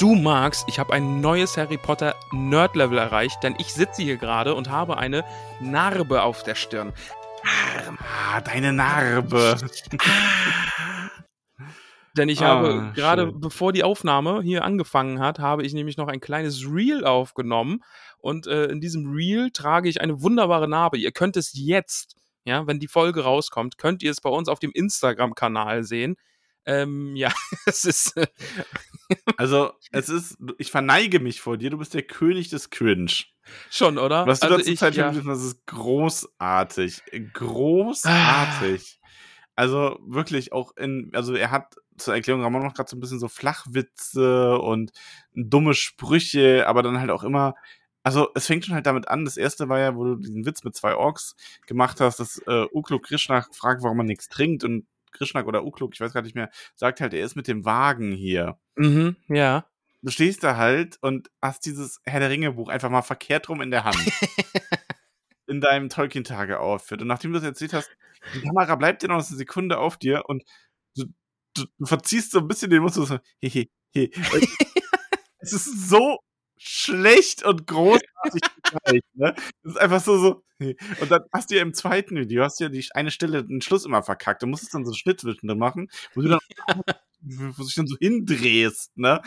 Du magst, ich habe ein neues Harry Potter Nerd-Level erreicht, denn ich sitze hier gerade und habe eine Narbe auf der Stirn. ah, deine Narbe. Denn ich Ah, habe gerade, schön. bevor die Aufnahme hier angefangen hat, habe ich nämlich noch ein kleines Reel aufgenommen. Und äh, in diesem Reel trage ich eine wunderbare Narbe. Ihr könnt es jetzt, ja, wenn die Folge rauskommt, könnt ihr es bei uns auf dem Instagram-Kanal sehen. Ähm, ja, es ist. Also, es ist, ich verneige mich vor dir, du bist der König des Cringe. schon, oder? Was du Also dazu ich, Zeit ja. das ist großartig. Großartig. Also wirklich auch in, also er hat zur Erklärung Ramon noch gerade so ein bisschen so Flachwitze und dumme Sprüche, aber dann halt auch immer, also es fängt schon halt damit an. Das erste war ja, wo du diesen Witz mit zwei Orks gemacht hast, dass äh, Ukluk Krishna fragt, warum man nichts trinkt und Krishna oder Ukluk, ich weiß gar nicht mehr, sagt halt, er ist mit dem Wagen hier Mhm, ja. du stehst da halt und hast dieses Herr der Ringe Buch einfach mal verkehrt rum in der Hand. in deinem Tolkien-Tage-Outfit. Und nachdem du das erzählt hast, die Kamera bleibt dir noch eine Sekunde auf dir und du, du, du verziehst so ein bisschen den Mund so, so hehe, he. es ist so schlecht und großartig zugleich, ne? Das ist einfach so, so. Und dann hast du ja im zweiten Video, hast du ja die eine Stelle, den Schluss immer verkackt. Du musstest dann so einen Schnitt zwischendrin machen, wo du dann, wo du dich dann so hindrehst, ne?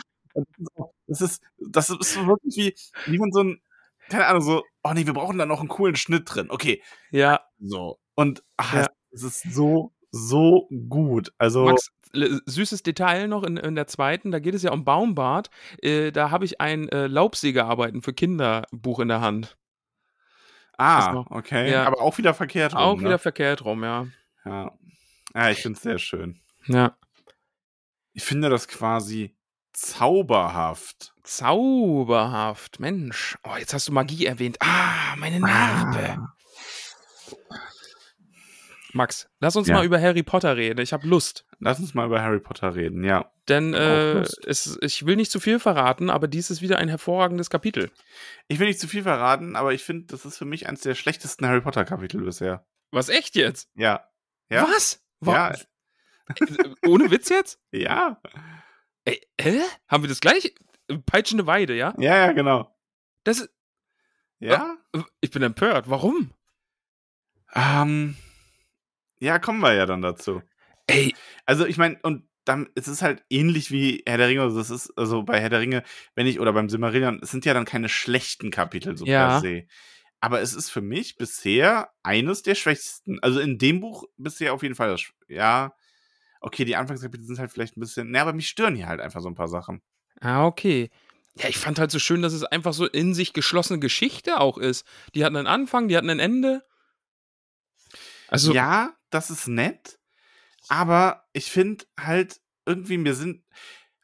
Das ist Das ist, wirklich wie, wie man so ein, keine Ahnung, so, oh nee, wir brauchen da noch einen coolen Schnitt drin. Okay, Ja, so. Und ach, Ja. es ist so, so gut. Also, Max, süßes Detail noch in, in der zweiten, da geht es ja um Baumbart. Äh, da habe ich ein äh, Laubsägearbeiten für Kinder Buch in der Hand. ah, okay. ja. Aber auch wieder verkehrt rum, Auch ne? wieder verkehrt rum, ja. Ja. Ja, ich finde es sehr schön. Ja. Ich finde das quasi zauberhaft. Zauberhaft, Mensch. Oh, jetzt hast du Magie erwähnt. Ah, meine Narbe. Ah. Max, lass uns Ja. mal über Harry Potter reden. Ich habe Lust. Lass uns mal über Harry Potter reden, ja. Denn äh, es, ich will nicht zu viel verraten, aber dies ist wieder ein hervorragendes Kapitel. Ich will nicht zu viel verraten, aber ich finde, das ist für mich eines der schlechtesten Harry Potter Kapitel bisher. Was, echt jetzt? Ja. Ja. Was? Wa- Ja. Ohne Witz jetzt? Ja. Ey, hä? Haben wir das gleich? Peitschende Weide, ja? Ja, ja, genau. Das ist, Ja? ich bin empört. Warum? Ähm, ja, kommen wir ja dann dazu. Ey, Also, ich meine, und dann, es ist halt ähnlich wie Herr der Ringe, also das ist, also bei Herr der Ringe, wenn ich, oder beim Silmarillion, es sind ja dann keine schlechten Kapitel so Ja. per se. Aber es ist für mich bisher eines der schwächsten. Also in dem Buch bisher auf jeden Fall das, ja. Okay, die Anfangskapitel sind halt vielleicht ein bisschen, ne, aber mich stören hier halt einfach so ein paar Sachen. Ah, okay. Ja, ich fand halt so schön, dass es einfach so in sich geschlossene Geschichte auch ist. Die hatten einen Anfang, die hatten ein Ende. Also, ja, das ist nett, aber ich finde halt irgendwie, mir sind,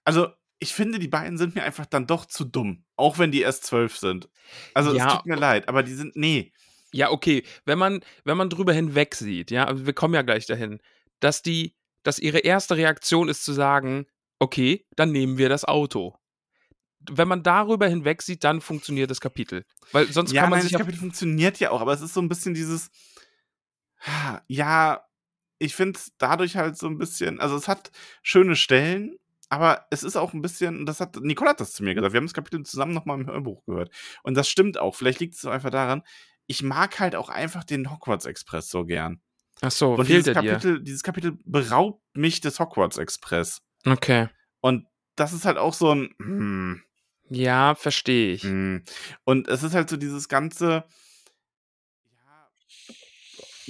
also ich finde, die beiden sind mir einfach dann doch zu dumm, auch wenn die erst zwölf sind. Also Ja. es tut mir leid, aber die sind, nee, ja, okay. Wenn man, wenn man drüber hinweg sieht, ja, also wir kommen ja gleich dahin, dass die, dass ihre erste Reaktion ist zu sagen, okay, dann nehmen wir das Auto. Wenn man darüber hinweg sieht, dann funktioniert das Kapitel. Weil sonst ja, kann man nein, sich das Kapitel funktioniert ja auch, aber es ist so ein bisschen dieses, ja, ich finde es dadurch halt so ein bisschen, also es hat schöne Stellen, aber es ist auch ein bisschen, und das hat, Nicole hat das zu mir gesagt, wir haben das Kapitel zusammen nochmal im Hörbuch gehört. Und das stimmt auch, vielleicht liegt es so einfach daran, ich mag halt auch einfach den Hogwarts Express so gern. Ach so, Und fehlt dieses er dir. Kapitel, dieses Kapitel beraubt mich des Hogwarts Express. Okay. Und das ist halt auch so ein, hm, Ja, verstehe ich. hm. Und es ist halt so dieses ganze,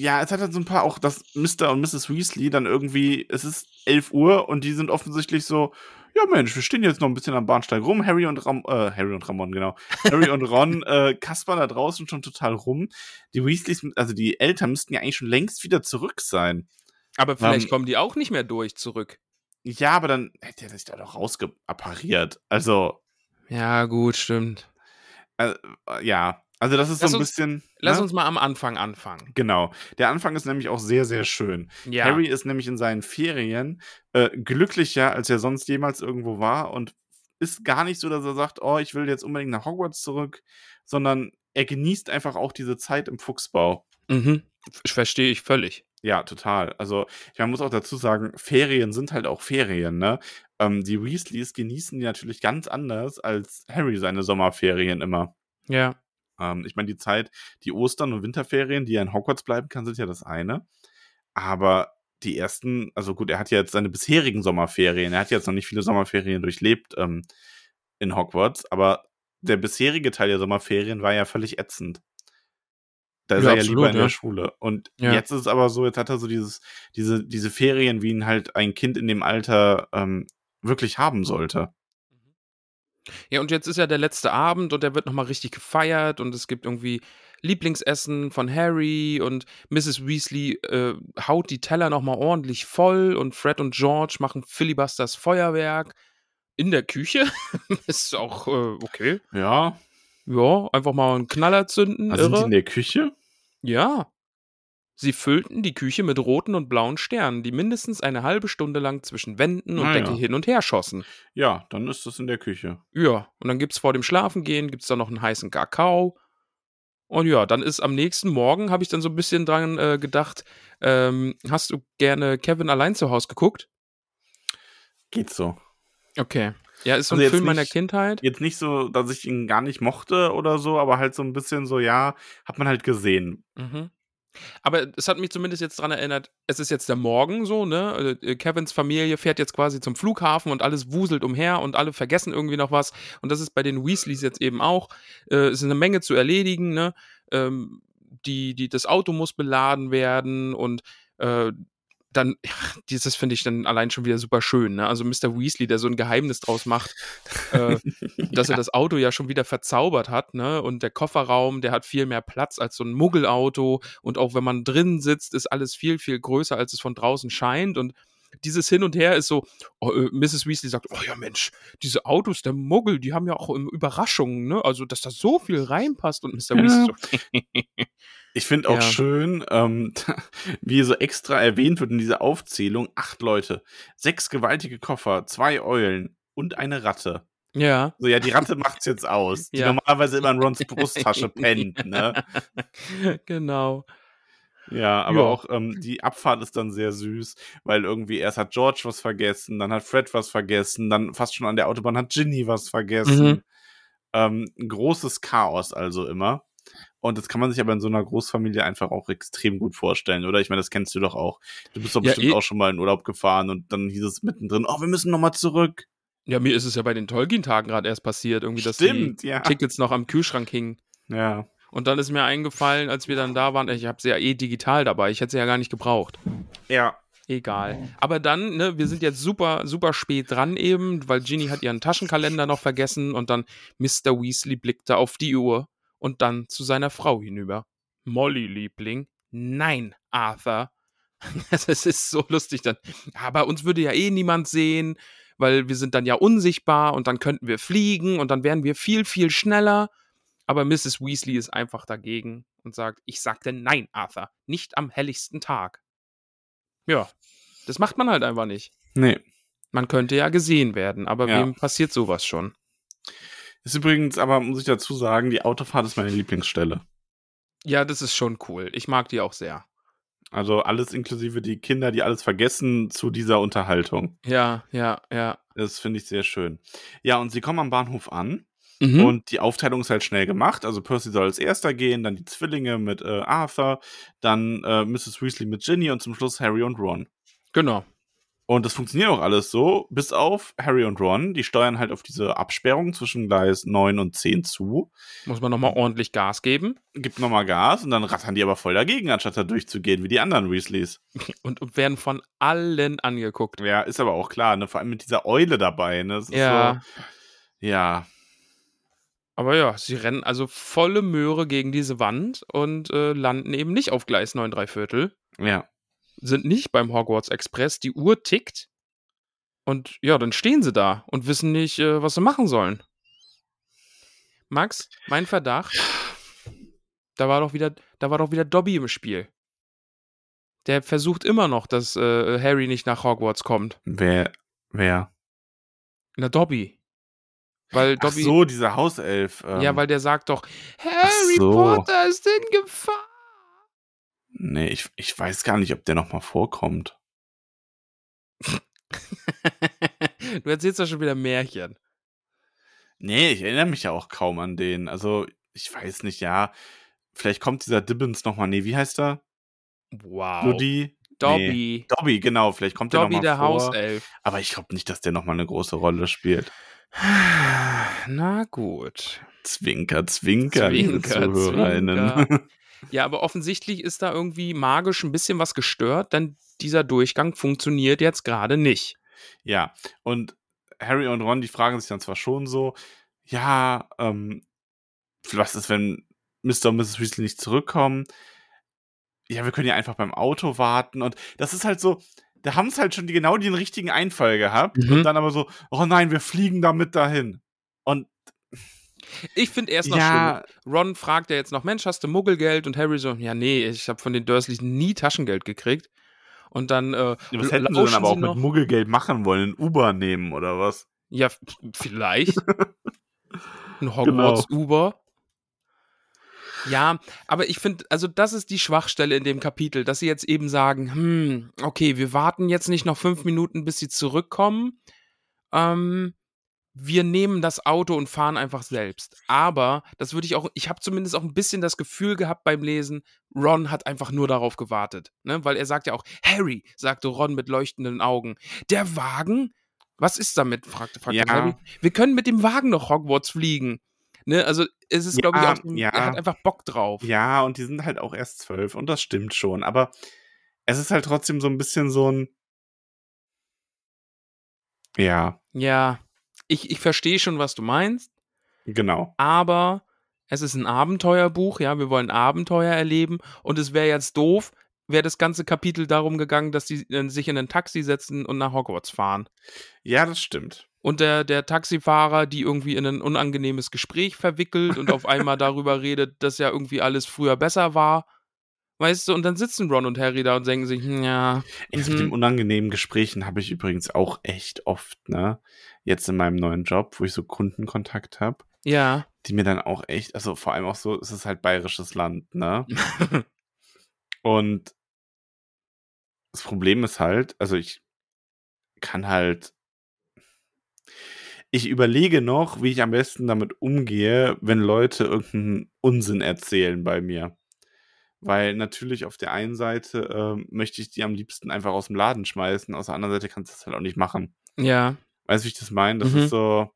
ja, es hat halt so ein paar auch, dass Mr. und Mrs. Weasley dann irgendwie, es ist 11 Uhr und die sind offensichtlich so, ja Mensch, wir stehen jetzt noch ein bisschen am Bahnsteig rum. Harry und Ram äh, Harry und Ramon, genau. Harry und Ron äh, kaspern da draußen schon total rum. Die Weasleys, also die Eltern müssten ja eigentlich schon längst wieder zurück sein. Aber vielleicht Ähm, kommen die auch nicht mehr durch zurück. Ja, aber dann hätte er sich da doch rausgeappariert. Also, Ja, gut, stimmt. äh, äh, ja. Also das ist Lass so ein uns- bisschen. Lass ne? uns mal am Anfang anfangen. Genau. Der Anfang ist nämlich auch sehr, sehr schön. Ja. Harry ist nämlich in seinen Ferien äh, glücklicher, als er sonst jemals irgendwo war und ist gar nicht so, dass er sagt, oh, ich will jetzt unbedingt nach Hogwarts zurück, sondern er genießt einfach auch diese Zeit im Fuchsbau. Mhm. Verstehe ich völlig. Ja, total. Also, ich man muss auch dazu sagen, Ferien sind halt auch Ferien, ne? Ähm, die Weasleys genießen die natürlich ganz anders als Harry seine Sommerferien immer. Ja. Ähm, ich meine, die Zeit, die Ostern- und Winterferien, die er in Hogwarts bleiben kann, sind ja das eine. Aber die ersten, also gut, er hat ja jetzt seine bisherigen Sommerferien, er hat jetzt noch nicht viele Sommerferien durchlebt ähm, in Hogwarts, aber der bisherige Teil der Sommerferien war ja völlig ätzend. Da ist Ja, er ja absolut, lieber in ja. der Schule. Und Ja. jetzt ist es aber so, jetzt hat er so dieses, diese, diese Ferien, wie ihn halt ein Kind in dem Alter ähm, wirklich haben sollte. Ja, und jetzt ist ja der letzte Abend und der wird nochmal richtig gefeiert und es gibt irgendwie Lieblingsessen von Harry und Mrs. Weasley äh, haut die Teller nochmal ordentlich voll und Fred und George machen Filibusters Feuerwerk in der Küche. ist auch äh, okay. Ja. Ja, einfach mal einen Knaller zünden. Also sind die irre. in der Küche? Ja. Sie füllten die Küche mit roten und blauen Sternen, die mindestens eine halbe Stunde lang zwischen Wänden und Ah, Decke ja. hin und her schossen. Ja, dann ist das in der Küche. Ja, und dann gibt's vor dem Schlafengehen, gibt's da noch einen heißen Kakao. Und ja, dann ist am nächsten Morgen, habe ich dann so ein bisschen dran äh, gedacht, ähm, hast du gerne Kevin allein zu Hause geguckt? Geht so. Okay. Ja, ist so Also ein Film meiner nicht- Kindheit. Jetzt nicht so, dass ich ihn gar nicht mochte oder so, aber halt so ein bisschen so, ja, hat man halt gesehen. Mhm. Aber es hat mich zumindest jetzt dran erinnert, es ist jetzt der Morgen so, ne? Äh, Kevins Familie fährt jetzt quasi zum Flughafen und alles wuselt umher und alle vergessen irgendwie noch was. Und das ist bei den Weasleys jetzt eben auch. Äh, es ist eine Menge zu erledigen, ne? Ähm, die, die, das Auto muss beladen werden und äh, dann, ja, dieses finde ich dann allein schon wieder super schön, ne? Also Mr. Weasley, der so ein Geheimnis draus macht, äh, dass er das Auto ja schon wieder verzaubert hat, ne? Und der Kofferraum, der hat viel mehr Platz als so ein Muggelauto. Und auch wenn man drin sitzt, ist alles viel, viel größer, als es von draußen scheint. Und dieses Hin und Her ist so, oh, äh, Mrs. Weasley sagt, oh ja Mensch, diese Autos der Muggel, die haben ja auch ähm, Überraschungen, ne? Also, dass da so viel reinpasst und Mr. Ja. Weasley so, Ich finde auch Ja. schön, ähm, wie so extra erwähnt wird in dieser Aufzählung, acht Leute, sechs gewaltige Koffer, zwei Eulen und eine Ratte. ja. So, ja, die Ratte macht's jetzt aus, die Ja. normalerweise immer in Rons Brusttasche pennt, ne? genau. Ja, aber Ja. auch ähm, die Abfahrt ist dann sehr süß, weil irgendwie erst hat George was vergessen, dann hat Fred was vergessen, dann fast schon an der Autobahn hat Ginny was vergessen. Mhm. Ähm, großes Chaos also immer. Und das kann man sich aber in so einer Großfamilie einfach auch extrem gut vorstellen, oder? Ich meine, das kennst du doch auch. Du bist doch Ja, bestimmt eh. auch schon mal in Urlaub gefahren und dann hieß es mittendrin, oh, wir müssen nochmal zurück. Ja, mir ist es ja bei den Tolkien-Tagen gerade erst passiert, irgendwie, dass Stimmt, die ja. Tickets noch am Kühlschrank hingen. Ja. Und dann ist mir eingefallen, als wir dann da waren, ich habe sie ja eh digital dabei, ich hätte sie ja gar nicht gebraucht. Ja. Egal. Aber dann, ne, wir sind jetzt super, super spät dran eben, weil Ginny hat ihren Taschenkalender noch vergessen und dann Mr. Weasley blickte auf die Uhr und dann zu seiner Frau hinüber. Molly, Liebling. Nein, Arthur. Das ist so lustig dann. Aber uns würde ja eh niemand sehen, weil wir sind dann ja unsichtbar und dann könnten wir fliegen und dann wären wir viel, viel schneller. Aber Mrs. Weasley ist einfach dagegen und sagt, ich sagte nein, Arthur, nicht am helligsten Tag. Ja, das macht man halt einfach nicht. Nee. Man könnte ja gesehen werden, aber Ja. wem passiert sowas schon? Ist übrigens aber, muss ich dazu sagen, die Autofahrt ist meine Lieblingsstelle. Ja, das ist schon cool. Ich mag die auch sehr. Also alles inklusive die Kinder, die alles vergessen zu dieser Unterhaltung. Ja, ja, ja. Das finde ich sehr schön. Ja, und sie kommen am Bahnhof an Mhm. und die Aufteilung ist halt schnell gemacht. Also Percy soll als erster gehen, dann die Zwillinge mit äh, Arthur, dann äh, Mrs. Weasley mit Ginny und zum Schluss Harry und Ron. genau. Und das funktioniert auch alles so, bis auf Harry und Ron. Die steuern halt auf diese Absperrung zwischen Gleis 9 und 10 zu. Muss man nochmal ordentlich Gas geben. Gibt nochmal Gas und dann rattern die aber voll dagegen, anstatt da durchzugehen wie die anderen Weasleys. Und, und werden von allen angeguckt. Ja, ist aber auch klar, ne? Vor allem mit dieser Eule dabei, ne? Ja. So, ja. Aber ja, sie rennen also volle Möhre gegen diese Wand und äh, landen eben nicht auf Gleis 9 3 Viertel. Ja. Sind nicht beim Hogwarts Express. Die Uhr tickt. Und ja, dann stehen sie da und wissen nicht, äh, was sie machen sollen. Max, mein Verdacht, da war doch wieder, da war doch wieder Dobby im Spiel. Der versucht immer noch, dass äh, Harry nicht nach Hogwarts kommt. Wer, wer? Na, Dobby. Weil Ach Dobby. so, dieser Hauself. Ähm, ja, weil der sagt doch, Harry so. Potter ist in Gefahr. Nee, ich, ich weiß gar nicht, ob der nochmal vorkommt. du erzählst ja schon wieder Märchen. Nee, ich erinnere mich ja auch kaum an den. Also, ich weiß nicht, ja. Vielleicht kommt dieser Dibbins nochmal. Nee, wie heißt er? Wow. Bloody? Dobby. Nee. Dobby, genau. Vielleicht kommt der Dobby, nochmal der vor. Hauself. Aber ich glaube nicht, dass der nochmal eine große Rolle spielt. Na gut. Zwinker, zwinker, Zwinker, zwinker. Ja, aber offensichtlich ist da irgendwie magisch ein bisschen was gestört, denn dieser Durchgang funktioniert jetzt gerade nicht. Ja, und Harry und Ron, die fragen sich dann zwar schon so, ja, ähm, was ist, wenn Mr. und Mrs. Weasley nicht zurückkommen? Ja, wir können ja einfach beim Auto warten. Und das ist halt so, da haben es halt schon die, genau den richtigen Einfall gehabt. Mhm. Und dann aber so, oh nein, wir fliegen damit dahin. Und Ich finde erst noch ja, schlimm. Ron fragt ja jetzt noch, Mensch, hast du Muggelgeld? Und Harry so, ja, nee, ich habe von den Dursleys nie Taschengeld gekriegt. Und dann äh, was hätten sie dann aber auch mit noch. Muggelgeld machen wollen? Ein Uber nehmen oder was? Ja, vielleicht. Ein Genau. Hogwarts-Uber. Ja, aber ich finde, also das ist die Schwachstelle in dem Kapitel, dass sie jetzt eben sagen, hm, okay, wir warten jetzt nicht noch fünf Minuten, bis sie zurückkommen. Ähm, wir nehmen das Auto und fahren einfach selbst. Aber das würde ich auch, ich habe zumindest auch ein bisschen das Gefühl gehabt beim Lesen, Ron hat einfach nur darauf gewartet. Ne? Weil er sagt ja auch, Harry, sagte Ron mit leuchtenden Augen. Der Wagen? Was ist damit? fragte, fragte Ja. Harry. Wir können mit dem Wagen nach Hogwarts fliegen. Ne? Also es ist, glaube ich, Ja, auch, ein- ja. er hat einfach Bock drauf. Ja, und die sind halt auch erst zwölf und das stimmt schon. Aber es ist halt trotzdem so ein bisschen so ein. Ja, Ja, ich, ich verstehe schon, was du meinst, genau. aber es ist ein Abenteuerbuch, ja, wir wollen Abenteuer erleben und es wäre jetzt doof, wäre das ganze Kapitel darum gegangen, dass die äh, sich in ein Taxi setzen und nach Hogwarts fahren. Ja, das stimmt. Und der, der Taxifahrer, die irgendwie in ein unangenehmes Gespräch verwickelt und auf einmal darüber redet, dass ja irgendwie alles früher besser war. Weißt du, und dann sitzen Ron und Harry da und denken sich, hm, ja, Ey, Mhm. Mit den unangenehmen Gesprächen habe ich übrigens auch echt oft, ne? Jetzt in meinem neuen Job, wo ich so Kundenkontakt habe, ja, die mir dann auch echt, also vor allem auch so, es ist halt bayerisches Land, ne? Und das Problem ist halt, also ich kann halt. Ich überlege noch, wie ich am besten damit umgehe, wenn Leute irgendeinen Unsinn erzählen bei mir. Weil natürlich auf der einen Seite ähm, möchte ich die am liebsten einfach aus dem Laden schmeißen, auf der anderen Seite kannst du das halt auch nicht machen. ja, Weißt du, wie ich das meine? Das Mhm. ist so,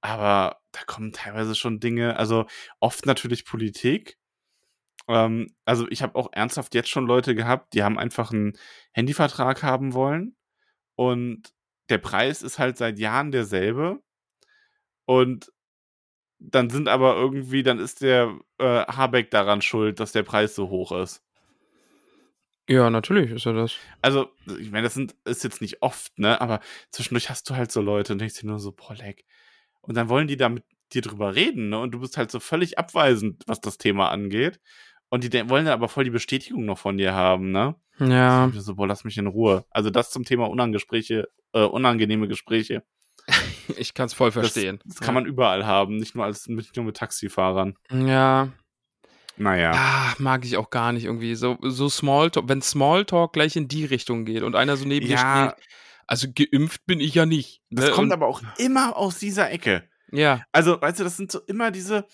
aber da kommen teilweise schon Dinge, also oft natürlich Politik. Ähm, also ich habe auch ernsthaft jetzt schon Leute gehabt, die haben einfach einen Handyvertrag haben wollen und der Preis ist halt seit Jahren derselbe und dann sind aber irgendwie, dann ist der äh, Habeck daran schuld, dass der Preis so hoch ist. ja, natürlich ist er das. Also, ich meine, das sind, ist jetzt nicht oft, ne? Aber zwischendurch hast du halt so Leute und denkst dir nur so, boah, leck. Und dann wollen die da mit dir drüber reden, ne? Und du bist halt so völlig abweisend, was das Thema angeht. Und die wollen dann aber voll die Bestätigung noch von dir haben, ne? Ja. Ich so, boah, lass mich in Ruhe. Also das zum Thema Unangespräche, äh, unangenehme Gespräche. Ich kann es voll Das, verstehen. das kann man überall haben, nicht nur als nicht nur mit Taxifahrern. Ja. Naja. Ah, mag ich auch gar nicht irgendwie. So, so Smalltalk, wenn Smalltalk gleich in die Richtung geht und einer so neben dir Ja, steht, also geimpft bin ich ja nicht. das ne? kommt und, aber auch immer aus dieser Ecke. Ja, Also, weißt du, das sind so immer diese.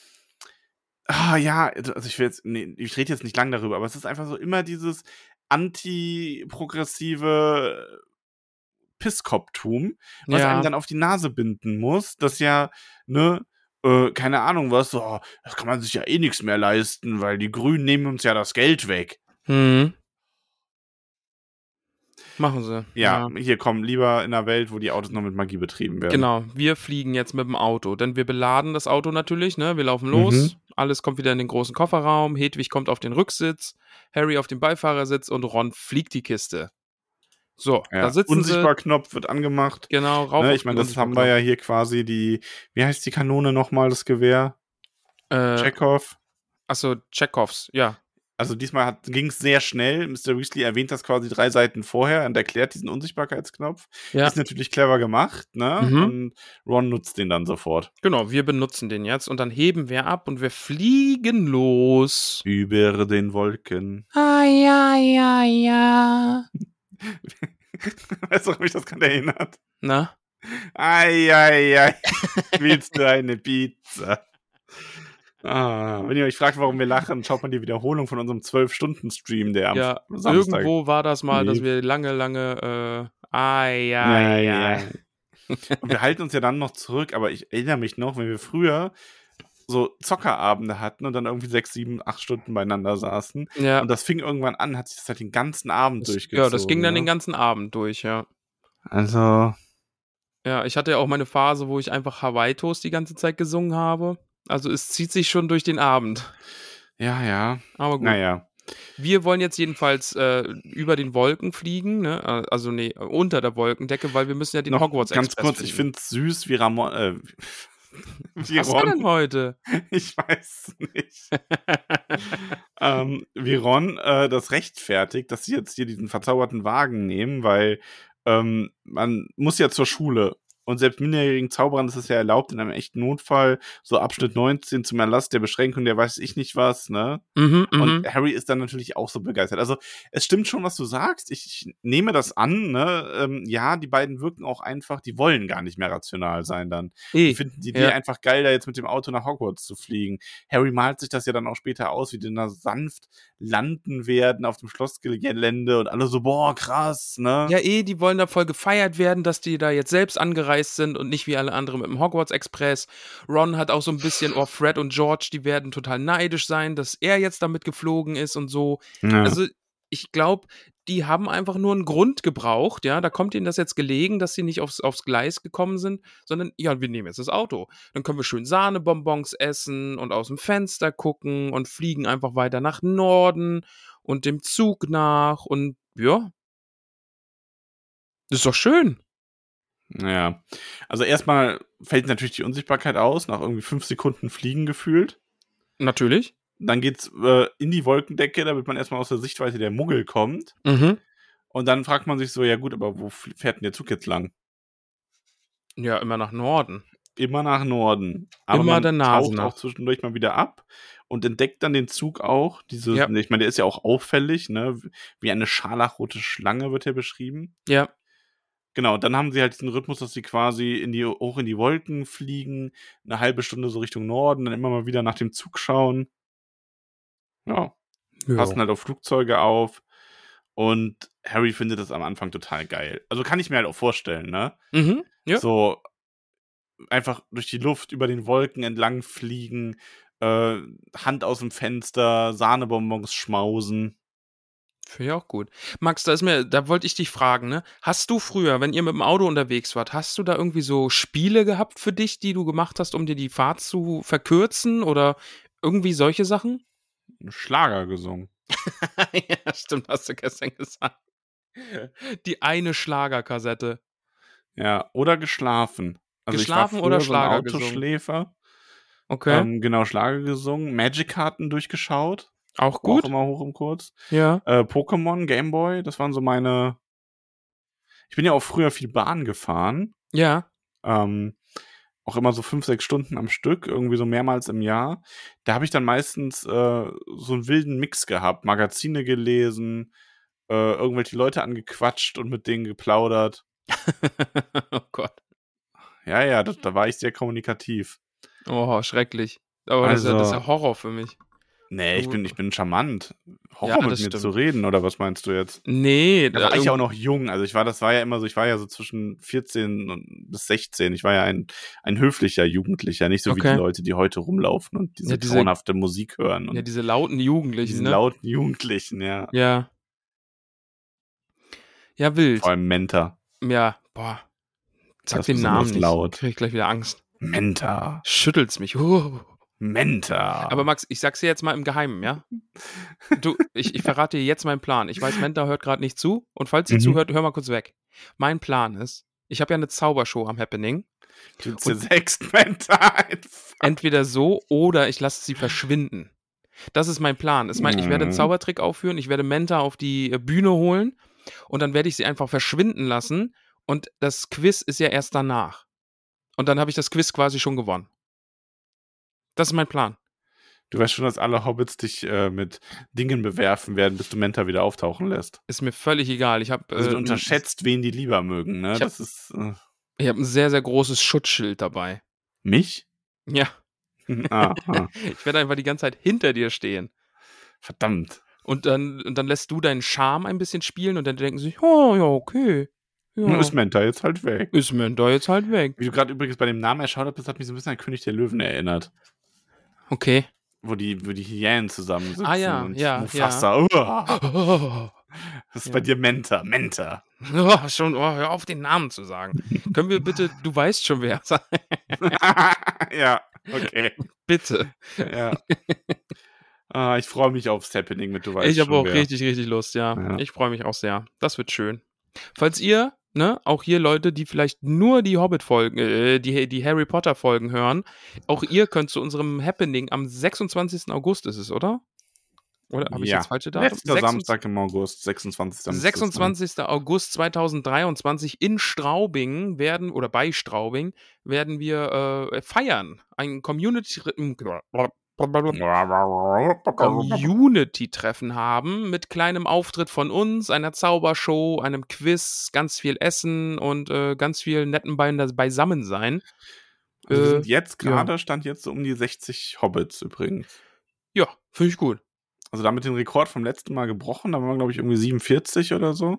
Ah, ja, also ich will jetzt, nee, ich rede jetzt nicht lang darüber, aber es ist einfach so immer dieses anti-progressive Pisskopftum, was Ja. einem dann auf die Nase binden muss, das ja, ne, äh, keine Ahnung was, so, oh, das kann man sich ja eh nichts mehr leisten, weil die Grünen nehmen uns ja das Geld weg. Hm. Machen sie. Ja, hier kommen lieber in einer Welt, wo die Autos noch mit Magie betrieben werden. Genau, wir fliegen jetzt mit dem Auto, denn wir beladen das Auto natürlich, ne? Wir laufen los, Mhm. alles kommt wieder in den großen Kofferraum, Hedwig kommt auf den Rücksitz, Harry auf den Beifahrersitz und Ron fliegt die Kiste. So, Ja. da sitzen Unsichtbar-Knopf wird angemacht. sie, genau, rauf Ne, ich meine, das haben wir ja hier quasi die, wie heißt die Kanone nochmal, das Gewehr? Äh, Chekhov. achso, Chekhovs, ja. Also diesmal ging es sehr schnell. Mr. Weasley erwähnt das quasi drei Seiten vorher und erklärt diesen Unsichtbarkeitsknopf. Ja. Ist natürlich clever gemacht, ne? Mhm. Und Ron nutzt den dann sofort. Genau, wir benutzen den jetzt und dann heben wir ab und wir fliegen los. Über den Wolken. Ah, ja, ja, ja. weißt du, ob mich das gerade erinnert? Na? Ei, ei, ei. Willst du eine Pizza? Ah, wenn ihr euch fragt, warum wir lachen, schaut mal die Wiederholung von unserem 12-Stunden-Stream, der am Ja, Samstag. irgendwo war das mal, dass lief. wir lange, lange, äh, ai, Ja, ja. ai. Und wir halten uns ja dann noch zurück, aber ich erinnere mich noch, wenn wir früher so Zockerabende hatten und dann irgendwie sechs, sieben, acht Stunden beieinander saßen. Ja, Und das fing irgendwann an, hat sich das halt den ganzen Abend das, durchgezogen. ja, das ging dann ne? den ganzen Abend durch, ja. Also, Ja, ich hatte ja auch meine Phase, wo ich einfach Hawaii Toast die ganze Zeit gesungen habe. Also es zieht sich schon durch den Abend. ja, ja. Aber gut. Naja. Wir wollen jetzt jedenfalls äh, über den Wolken fliegen, ne? Äh, Also nee, unter der Wolkendecke, weil wir müssen ja den Noch Hogwarts ganz Express kurz, ich finden. finde es süß, wie Ramon. Äh, wie Was war denn Ron. heute? Ich weiß nicht. ähm, wie Ron äh, das rechtfertigt, dass sie jetzt hier diesen verzauberten Wagen nehmen, weil ähm, man muss ja zur Schule. Und selbst minderjährigen Zauberern ist es ja erlaubt, in einem echten Notfall, so Abschnitt 19 zum Erlass der Beschränkung, der weiß ich nicht was, ne? Mhm. Und Harry ist dann natürlich auch so begeistert. Also es stimmt schon, was du sagst. Ich, ich nehme das an. Ne? Ähm, ja, die beiden wirken auch einfach, die wollen gar nicht mehr rational sein dann. Eh, Die finden die Idee ja. einfach geil, da jetzt mit dem Auto nach Hogwarts zu fliegen. Harry malt sich das ja dann auch später aus, wie die da sanft landen werden auf dem Schlossgelände und alle so, boah, krass, ne? Ja, eh, die wollen da voll gefeiert werden, dass die da jetzt selbst angereist sind und nicht wie alle anderen mit dem Hogwarts Express. Ron hat auch so ein bisschen, oh, Fred und George, die werden total neidisch sein, dass er jetzt damit geflogen ist und so. Ja. Also, ich glaube, die haben einfach nur einen Grund gebraucht, ja. Da kommt ihnen das jetzt gelegen, dass sie nicht aufs, aufs Gleis gekommen sind, sondern, ja, wir nehmen jetzt das Auto. Dann können wir schön Sahnebonbons essen und aus dem Fenster gucken und fliegen einfach weiter nach Norden und dem Zug nach und ja. Das ist doch schön. Ja. Also erstmal fällt natürlich die Unsichtbarkeit aus, nach irgendwie fünf Sekunden Fliegen gefühlt. Natürlich. Dann geht's äh, in die Wolkendecke, damit man erstmal aus der Sichtweite der Muggel kommt. Mhm. Und dann fragt man sich so, ja gut, aber wo fährt denn der Zug jetzt lang? Ja, immer nach Norden. Immer nach Norden. Aber Immer man der Nase taucht nach. auch zwischendurch mal wieder ab und entdeckt dann den Zug auch. Diese, Ja. Ich meine, der ist ja auch auffällig, ne? Wie eine scharlachrote Schlange wird er beschrieben. Ja. Genau, dann haben sie halt diesen Rhythmus, dass sie quasi in die, hoch in die Wolken fliegen, eine halbe Stunde so Richtung Norden, dann immer mal wieder nach dem Zug schauen. Ja, passen halt auf Flugzeuge auf. Und Harry findet das am Anfang total geil. Also kann ich mir halt auch vorstellen, ne? Mhm. Ja. So einfach durch die Luft über den Wolken entlang fliegen, äh, Hand aus dem Fenster, Sahnebonbons schmausen. Finde ich auch gut. Max, da ist mir, da wollte ich dich fragen, ne? Hast du früher, wenn ihr mit dem Auto unterwegs wart, hast du da irgendwie so Spiele gehabt für dich, die du gemacht hast, um dir die Fahrt zu verkürzen oder irgendwie solche Sachen? Schlager gesungen. ja, stimmt, hast du gestern gesagt. Die eine Schlagerkassette. Ja, oder geschlafen. Also Geschlafen oder Schlager so ein gesungen? Autoschläfer. Okay. Ähm, genau, Schlager gesungen, Magic-Karten durchgeschaut. Auch gut. Auch immer hoch im Kurz. Ja. Äh, Pokémon, Gameboy, das waren so meine. Ich bin ja auch früher viel Bahn gefahren. Ja. Ähm, auch immer so fünf, sechs Stunden am Stück, irgendwie so mehrmals im Jahr. Da habe ich dann meistens äh, so einen wilden Mix gehabt, Magazine gelesen, äh, irgendwelche Leute angequatscht und mit denen geplaudert. oh Gott. Ja, ja, das, da war ich sehr kommunikativ. Oh, schrecklich. Aber das, ist ja, das ist Also- ja Horror für mich. Nee, ich bin, ich bin charmant. Horror Ja, mit mir stimmt. zu reden, oder was meinst du jetzt? Nee, Da war ich ja auch noch jung. Also ich war, das war ja immer so, ich war ja so zwischen 14 und bis 16. Ich war ja ein, ein höflicher Jugendlicher, nicht so wie Okay. die Leute, die heute rumlaufen und diese, Ja, diese- grauenhafte Musik hören und ja, diese lauten Jugendlichen, diesen ne? lauten Jugendlichen, ja. Ja. Ja, wild. Vor allem Menta. Ja, boah. Sag Das den Namen nicht. laut. Krieg ich gleich wieder Angst. Menta. Schüttelt's mich. Uh. Menta. Aber Max, ich sag's dir jetzt mal im Geheimen, ja? Du, ich, ich verrate dir jetzt meinen Plan. Ich weiß, Menta hört gerade nicht zu. Und falls sie Mhm. zuhört, hör mal kurz weg. Mein Plan ist, ich habe ja eine Zaubershow am Happening. du zersägst Menta einfach. Entweder so oder ich lasse sie verschwinden. Das ist mein Plan. Ich, mein, ich werde einen Mhm. Zaubertrick aufführen, ich werde Menta auf die äh, Bühne holen und dann werde ich sie einfach verschwinden lassen. Und das Quiz ist ja erst danach. Und dann habe ich das Quiz quasi schon gewonnen. Das ist mein Plan. Du weißt schon, dass alle Hobbits dich äh, mit Dingen bewerfen werden, bis du Menta wieder auftauchen lässt. Ist mir völlig egal. Ich habe Also äh, du unterschätzt, wen die lieber mögen, ne? Ich hab- Das ist äh, hab ein sehr, sehr großes Schutzschild dabei. mich? Ja, ah, ah, ich werde einfach die ganze Zeit hinter dir stehen. verdammt. Und dann, und dann lässt du deinen Charme ein bisschen spielen und dann denken sie, oh ja, okay. Ja. Nun ist Menta jetzt halt weg. ist Menta jetzt halt weg. Wie du gerade übrigens bei dem Namen erschaut hast, das hat mich so ein bisschen an König der Löwen erinnert. Okay. Wo die, wo die Hyänen zusammensitzen. Ah, ja, und ja, Mufasa. Uah. Oh, Das ist Ja. bei dir Menta. Menta. oh, schon, oh, hör auf, den Namen zu sagen. Können wir bitte, du weißt schon wer, ja, okay. bitte. Ja. ah, ich freue mich aufs Happening mit, du weißt ich habe auch wer. richtig, richtig Lust, ja. Ja. Ich freue mich auch sehr. Das wird schön. Falls ihr, ne, auch hier Leute, die vielleicht nur die Hobbit-Folgen, äh, die, die Harry Potter-Folgen hören, auch ihr könnt zu unserem Happening am 26. August ist es, oder? Oder habe ich ja. jetzt falsche Datum? Letzter 26 Samstag im August, 26. müsste es sein. 26. August 2023 in Straubing werden, oder bei Straubing, werden wir äh, feiern. Ein Community, Community-Treffen haben mit kleinem Auftritt von uns, einer Zaubershow, einem Quiz, ganz viel Essen und äh, ganz viel netten Beinen Beisammensein. Also Äh, sind jetzt ja. gerade, stand jetzt so um die 60 Hobbits übrigens. Ja, finde ich gut. Also damit den Rekord vom letzten Mal gebrochen, da waren wir, glaube ich, irgendwie 47 oder so.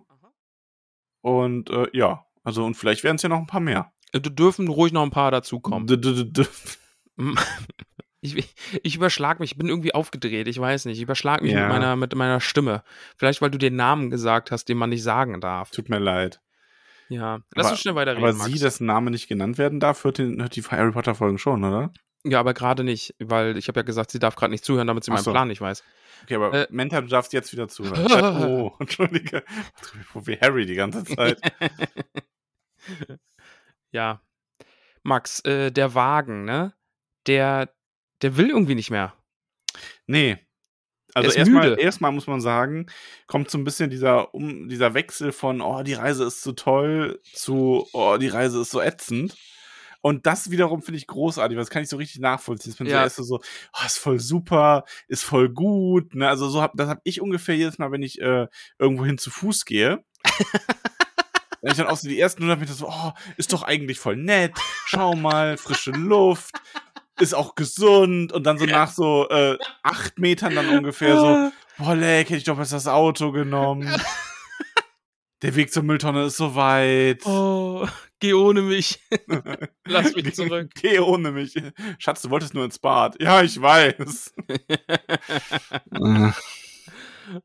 Und äh, ja, also und vielleicht werden es ja noch ein paar mehr. Äh, Da dürfen ruhig noch ein paar dazukommen. Ich, ich überschlag mich, ich bin irgendwie aufgedreht, ich weiß nicht. Ich überschlag mich Ja. mit, meiner, mit meiner Stimme. Vielleicht, weil du den Namen gesagt hast, den man nicht sagen darf. Tut mir leid. Ja, lass Aber- uns schnell weiterreden. Aber Max. sie, dessen Name nicht genannt werden darf, hört, den, hört die Harry Potter Folgen schon, oder? Ja, aber gerade nicht, weil ich habe ja gesagt, sie darf gerade nicht zuhören, damit sie Ach meinen so. Plan nicht weiß. Okay, aber Äh. Menta, du darfst jetzt wieder zuhören. oh, entschuldige. Wie Harry die ganze Zeit. Ja. Max, äh, der Wagen, ne? Der, der will irgendwie nicht mehr. Nee. Also erstmal, erstmal muss man sagen, kommt so ein bisschen dieser, um, dieser Wechsel von, oh, die Reise ist so toll, zu, oh, die Reise ist so ätzend. Und das wiederum finde ich großartig, weil das kann ich so richtig nachvollziehen. Bin Ja. so erst so, oh, ist voll super, ist voll gut. Ne? Also so hab, das habe ich ungefähr jedes Mal, wenn ich äh, irgendwohin zu Fuß gehe. Wenn ich dann auch so die ersten 100 Meter so, oh, ist doch eigentlich voll nett. Schau mal, frische Luft, ist auch gesund. Und dann so nach so äh, acht Metern dann ungefähr so, boah, leck, hätte ich doch besser das Auto genommen. Der Weg zur Mülltonne ist so weit. Oh, geh ohne mich. Lass mich Geh- zurück. Geh ohne mich. Schatz, du wolltest nur ins Bad. Ja, ich weiß.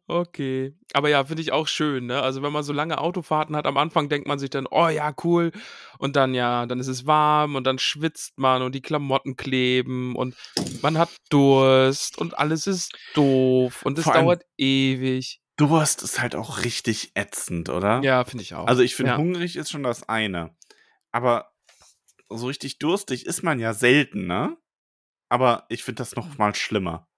Okay. Aber ja, finde ich auch schön, ne? Also, wenn man so lange Autofahrten hat, am Anfang denkt man sich dann, oh ja, cool. Und dann ja, dann ist es warm und dann schwitzt man und die Klamotten kleben und man hat Durst und alles ist doof und es Vor allem- dauert ewig. Durst ist halt auch richtig ätzend, oder? Ja, finde ich auch. Also ich finde, Ja. hungrig ist schon das eine. Aber so richtig durstig ist man ja selten, ne? Aber ich finde das noch mal schlimmer.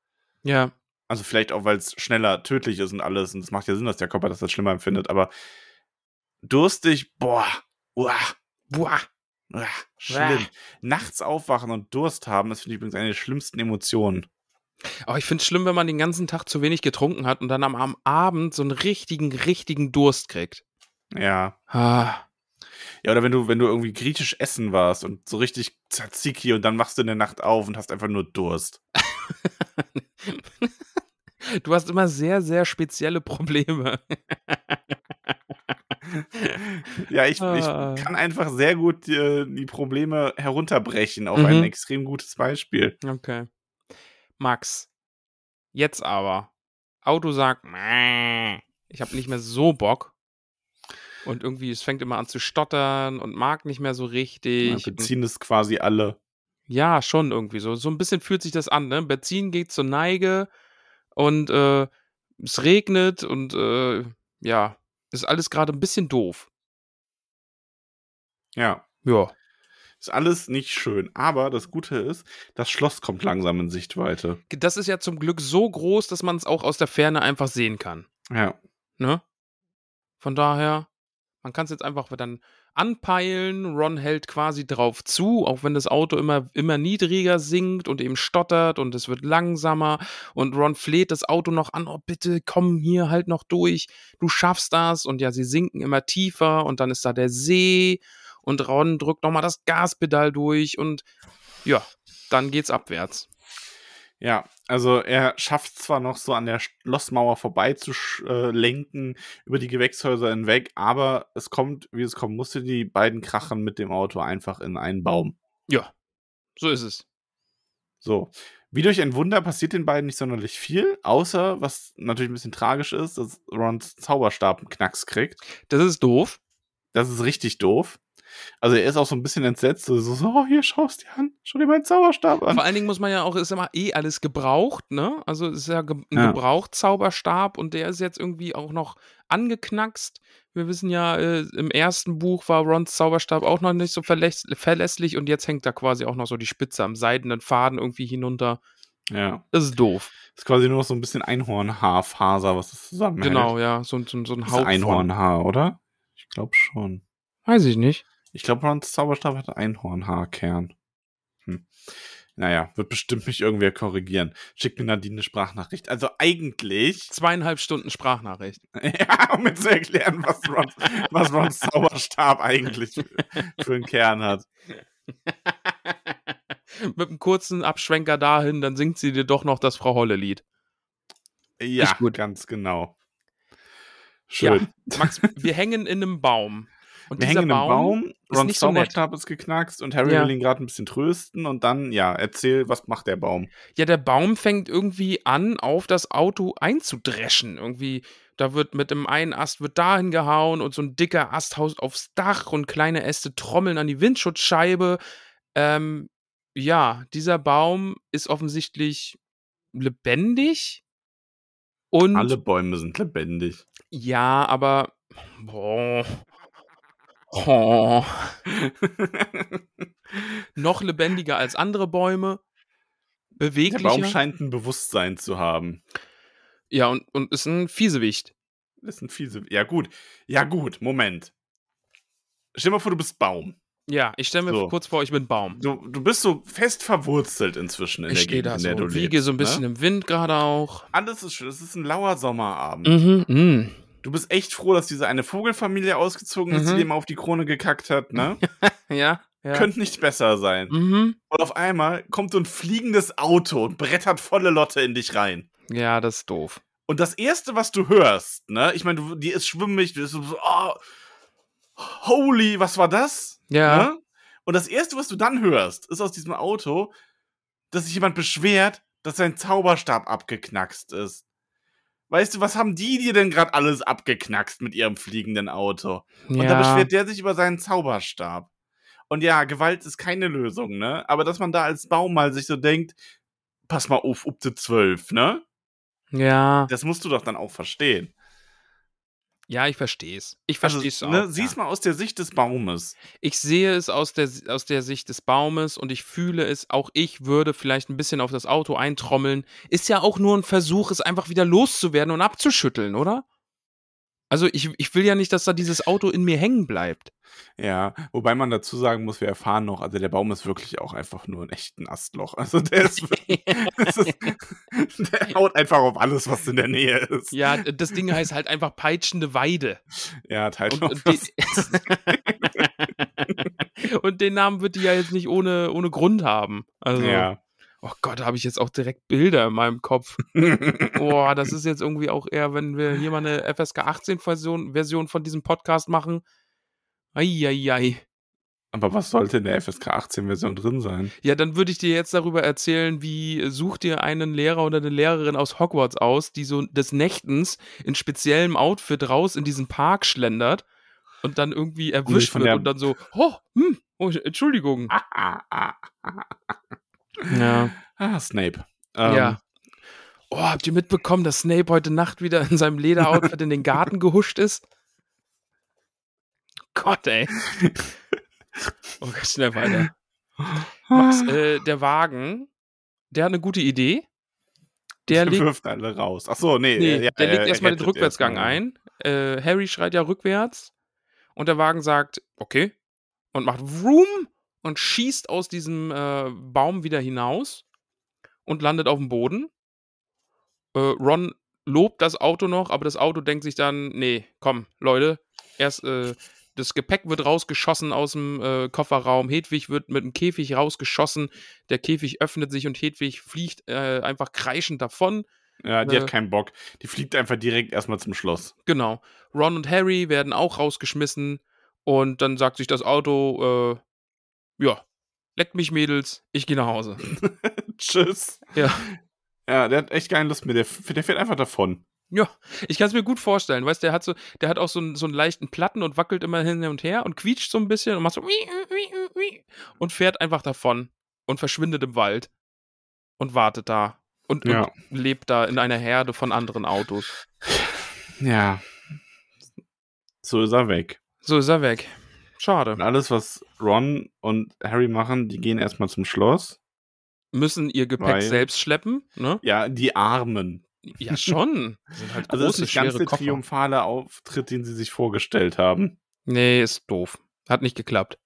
Ja. Also vielleicht auch, weil es schneller tödlich ist und alles. Und es macht ja Sinn, dass der Körper das als schlimmer empfindet. Aber durstig, boah, uah, Boah. uah, schlimm. Nachts aufwachen und Durst haben, ist, finde ich, übrigens eine der schlimmsten Emotionen. Aber ich finde es schlimm, wenn man den ganzen Tag zu wenig getrunken hat und dann am, am Abend so einen richtigen, richtigen Durst kriegt. Ja. Ah. Ja, oder wenn du, wenn du irgendwie griechisch essen warst und so richtig Tzatziki und dann wachst du in der Nacht auf und hast einfach nur Durst. Du hast immer sehr, sehr spezielle Probleme. Ja, ich, ich Ah. kann einfach sehr gut äh, die Probleme herunterbrechen auf Mhm. ein extrem gutes Beispiel. Okay. Max, jetzt aber. Auto sagt, ich habe nicht mehr so Bock. Und irgendwie, es fängt immer an zu stottern und mag nicht mehr so Ja, richtig. Und- beziehen es quasi alle. Ja, schon irgendwie so. So ein bisschen fühlt sich das an, ne? Benzin geht zur Neige und äh, es regnet und äh, ja, ist alles gerade ein bisschen doof. Ja. Ja. Ist alles nicht schön. Aber das Gute ist, das Schloss kommt langsam in Sichtweite. Das ist ja zum Glück so groß, dass man es auch aus der Ferne einfach sehen kann. Ja. Ne? Von daher, man kann es jetzt einfach dann anpeilen. Ron hält quasi drauf zu, auch wenn das Auto immer, immer niedriger sinkt und eben stottert und es wird langsamer. Und Ron fleht das Auto noch an, oh bitte, komm hier halt noch durch, du schaffst das. Und ja, sie sinken immer tiefer und dann ist da der See und Ron drückt nochmal das Gaspedal durch und ja, dann geht's abwärts. Ja, also er schafft zwar noch so an der Schlossmauer vorbei zu äh, lenken, über die Gewächshäuser hinweg, aber es kommt, wie es kommen musste, die beiden krachen mit dem Auto einfach in einen Baum. Ja, so ist es. So. Wie durch ein Wunder passiert den beiden nicht sonderlich viel, außer, was natürlich ein bisschen tragisch ist, dass Rons Zauberstab einen Knacks kriegt. Das ist doof. Das ist richtig doof. Also er ist auch so ein bisschen entsetzt, so, so oh, hier, schaust dir an, schau dir meinen Zauberstab an. Vor allen Dingen muss man ja auch, ist immer eh alles gebraucht, ne? Also es ist ja ein Ja. Gebrauchtzauberstab und der ist jetzt irgendwie auch noch angeknackst. Wir wissen ja, äh, im ersten Buch war Rons Zauberstab auch noch nicht so verläss verlässlich und jetzt hängt da quasi auch noch so die Spitze am seidenen Faden irgendwie hinunter. Ja. Das ist doof. Ist quasi nur noch so ein bisschen Einhornhaarfaser, was das zusammenhält. Genau, ja, so, so, so ein Das von. Einhornhaar, oder? Ich glaube schon. Weiß ich nicht. Ich glaube, Rons Zauberstab hat Einhornhaarkern. Hm. Naja, wird bestimmt mich irgendwer korrigieren. Schickt mir Nadine eine Sprachnachricht. Also eigentlich, Zweieinhalb Stunden Sprachnachricht. ja, um mir zu erklären, was Rons, was Rons Zauberstab eigentlich für, einen Kern hat. Mit einem kurzen Abschwenker dahin, dann singt sie dir doch noch das Frau Holle-Lied. Ja, ganz genau. Schön. Ja, Max, wir hängen in einem Baum. Und Wir hängen im Baum, ist Rons nett. Zauberstab ist geknackst und Harry Ja. will ihn gerade ein bisschen trösten und dann, ja, erzähl, was macht der Baum? Ja, der Baum fängt irgendwie an, auf das Auto einzudreschen. Irgendwie, da wird mit dem einen Ast wird dahin gehauen und so ein dicker Ast haust aufs Dach und kleine Äste trommeln an die Windschutzscheibe. Ähm, ja, dieser Baum ist offensichtlich lebendig. Und Alle Bäume sind lebendig. ja, aber boah, oh, noch lebendiger als andere Bäume. Der Beweglicher. Baum scheint ein Bewusstsein zu haben. Ja, und, und ist ein Fiesewicht. Ist ein fiese. Ja, gut. Ja, gut. Moment. Stell dir mal vor, du bist Baum. Ja, ich stelle mir So. kurz vor, ich bin Baum. Du, du bist so fest verwurzelt inzwischen in ich der Gegend, da in so der du wiege lebst. so ein bisschen Ne? im Wind gerade auch. Alles ist schön. Es ist ein lauer Sommerabend. Mhm, mhm. Du bist echt froh, dass diese eine Vogelfamilie ausgezogen ist, die Mhm. dir mal auf die Krone gekackt hat, ne? Ja, ja. Könnte nicht besser sein. mhm. Und auf einmal kommt so ein fliegendes Auto und brettert volle Lotte in dich rein. Ja, das ist doof. Und das erste, was du hörst, ne, ich meine, die ist schwimmig, du bist so, oh, holy, was war das? Ja. Ne? Und das erste, was du dann hörst, ist aus diesem Auto, dass sich jemand beschwert, dass sein Zauberstab abgeknackst ist. Weißt du, was haben die dir denn gerade alles abgeknackst mit ihrem fliegenden Auto? Und da ja. beschwert der sich über seinen Zauberstab. Und ja, Gewalt ist keine Lösung, ne? Aber dass man da als Baum mal sich so denkt, pass mal auf, up to 12, ne? ja. Das musst du doch dann auch verstehen. Ja, ich verstehe es. Ich Also, verstehe es auch. ne, sieh's ja. mal aus der Sicht des Baumes. Ich sehe es aus der, aus der Sicht des Baumes und ich fühle es, auch ich würde vielleicht ein bisschen auf das Auto eintrommeln. Ist ja auch nur ein Versuch, es einfach wieder loszuwerden und abzuschütteln, oder? Also ich, ich will ja nicht, dass da dieses Auto in mir hängen bleibt. Ja, wobei man dazu sagen muss, wir erfahren noch, also der Baum ist wirklich auch einfach nur ein echten Astloch. Also der ist, wirklich- ist der haut einfach auf alles, was in der Nähe ist. Ja, das Ding heißt halt einfach peitschende Weide. Ja, halt Und, und, und den Namen wird die ja jetzt nicht ohne, ohne Grund haben. Also, Ja. Oh Gott, da habe ich jetzt auch direkt Bilder in meinem Kopf. Boah, das ist jetzt irgendwie auch eher, wenn wir hier mal eine FSK 18 Version, von diesem Podcast machen. Eieiei. Aber was sollte in der FSK 18 Version drin sein? Ja, dann würde ich dir jetzt darüber erzählen, wie äh, such dir einen Lehrer oder eine Lehrerin aus Hogwarts aus, die so des Nächtens in speziellem Outfit raus in diesen Park schlendert und dann irgendwie erwischt wird und dann so, oh, hm, oh, Entschuldigung. Ja. Ah, Snape. Ähm, ja. Oh, habt ihr mitbekommen, dass Snape heute Nacht wieder in seinem Lederoutfit in den Garten gehuscht ist? Gott, ey. Oh Gott, schnell weiter. Max, äh, der Wagen, der hat eine gute Idee. Der Der wirft alle raus. Ach so, nee. nee, äh, ja, der legt er erstmal den Rückwärtsgang ein. Äh, Harry schreit ja rückwärts. Und der Wagen sagt, okay. Und macht Vroom und schießt aus diesem äh, Baum wieder hinaus und landet auf dem Boden. Äh, Ron lobt das Auto noch, aber das Auto denkt sich dann, nee, komm, Leute, erst äh, das Gepäck wird rausgeschossen aus dem äh, Kofferraum, Hedwig wird mit dem Käfig rausgeschossen, der Käfig öffnet sich und Hedwig fliegt äh, einfach kreischend davon. Ja, die Äh. hat keinen Bock. Die fliegt einfach direkt erstmal zum Schloss. Genau. Ron und Harry werden auch rausgeschmissen und dann sagt sich das Auto, äh, ja, leckt mich Mädels, ich gehe nach Hause. Tschüss. Ja. Ja, der hat echt keine Lust mehr. Der, der fährt einfach davon. Ja, ich kann es mir gut vorstellen. Weißt du, der hat so, der hat auch so einen, so einen leichten Platten und wackelt immer hin und her und quietscht so ein bisschen und macht so und fährt einfach davon und verschwindet im Wald und wartet da und, Ja. und lebt da in einer Herde von anderen Autos. Ja. So ist er weg. So ist er weg. Schade. Und alles, was Ron und Harry machen, die gehen erstmal zum Schloss. Müssen ihr Gepäck Weil- selbst schleppen, ne? Ja, die Armen. Ja, schon. Das sind halt Also das ist der Koffer. triumphale Auftritt, den sie sich vorgestellt haben. Nee, ist doof. Hat nicht geklappt.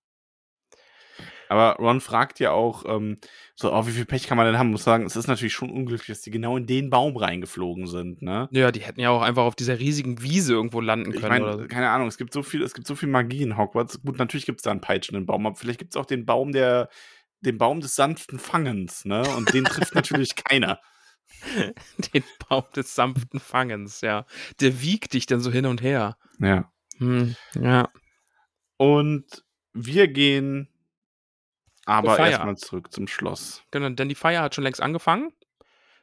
Aber Ron fragt ja auch, ähm, so, oh, wie viel Pech kann man denn haben? Muss sagen, es ist natürlich schon unglücklich, dass die genau in den Baum reingeflogen sind, ne? Ja, die hätten ja auch einfach auf dieser riesigen Wiese irgendwo landen Ich können. meine, oder so. keine Ahnung, es gibt so viel, es gibt so viel Magie in Hogwarts. Gut, natürlich gibt es da einen peitschenden Baum, aber vielleicht gibt es auch den Baum der, den Baum des sanften Fangens, ne? Und den trifft natürlich keiner. Den Baum des sanften Fangens, ja. Der wiegt dich dann so hin und her. Ja. Hm, ja. Und wir gehen aber erstmal zurück zum Schloss. Genau, denn die Feier hat schon längst angefangen.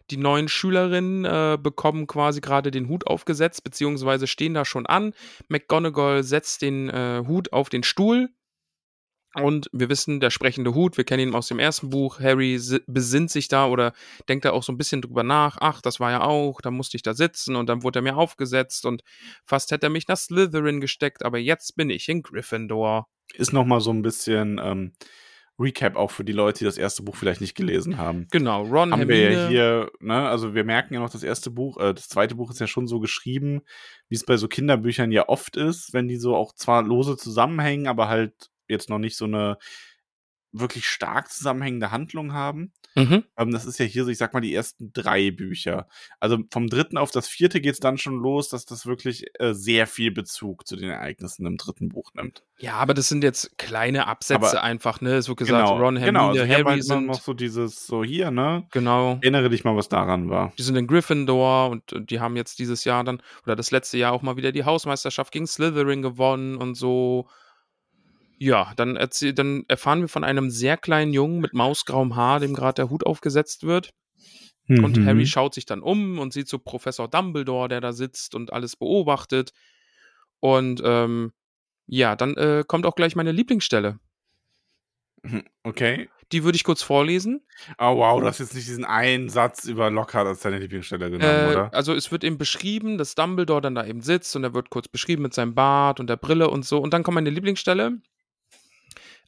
Die neuen Schülerinnen äh, bekommen quasi gerade den Hut aufgesetzt, beziehungsweise stehen da schon an. McGonagall setzt den äh, Hut auf den Stuhl. Und wir wissen, der sprechende Hut, wir kennen ihn aus dem ersten Buch. Harry si- besinnt sich da oder denkt da auch so ein bisschen drüber nach. Ach, das war ja auch, da musste ich da sitzen und dann wurde er mir aufgesetzt und fast hätte er mich nach Slytherin gesteckt, aber jetzt bin ich in Gryffindor. Ist nochmal so ein bisschen ähm, Recap auch für die Leute, die das erste Buch vielleicht nicht gelesen haben. Genau, Ron, haben wir ja Hermine. hier, ne, also wir merken ja noch, das erste Buch, äh, das zweite Buch ist ja schon so geschrieben, wie es bei so Kinderbüchern ja oft ist, wenn die so auch zwar lose zusammenhängen, aber halt jetzt noch nicht so eine wirklich stark zusammenhängende Handlung haben. Mhm. Ähm, das ist ja hier so, ich sag mal, die ersten drei Bücher. Also vom dritten auf das vierte geht es dann schon los, dass das wirklich äh, sehr viel Bezug zu den Ereignissen im dritten Buch nimmt. Ja, aber das sind jetzt kleine Absätze Aber- einfach, ne? Es wird gesagt, Ron, Hermine, genau. Also Harry halt sind, noch so dieses, so hier, ne? genau, Erinnere dich mal, was daran war. die sind in Gryffindor und äh, die haben jetzt dieses Jahr dann, oder das letzte Jahr auch mal wieder die Hausmeisterschaft gegen Slytherin gewonnen und so. Ja, dann, erzähl, dann erfahren wir von einem sehr kleinen Jungen mit mausgrauem Haar, dem gerade der Hut aufgesetzt wird. Und Mhm. Harry schaut sich dann um und sieht so Professor Dumbledore, der da sitzt und alles beobachtet. Und ähm, ja, dann äh, kommt auch gleich meine Lieblingsstelle. Okay. Die würde ich kurz vorlesen. Oh wow, du hast jetzt nicht diesen einen Satz über Lockhart als deine Lieblingsstelle genommen, Äh, oder? also es wird eben beschrieben, dass Dumbledore dann da eben sitzt und er wird kurz beschrieben mit seinem Bart und der Brille und so. Und dann kommt meine Lieblingsstelle.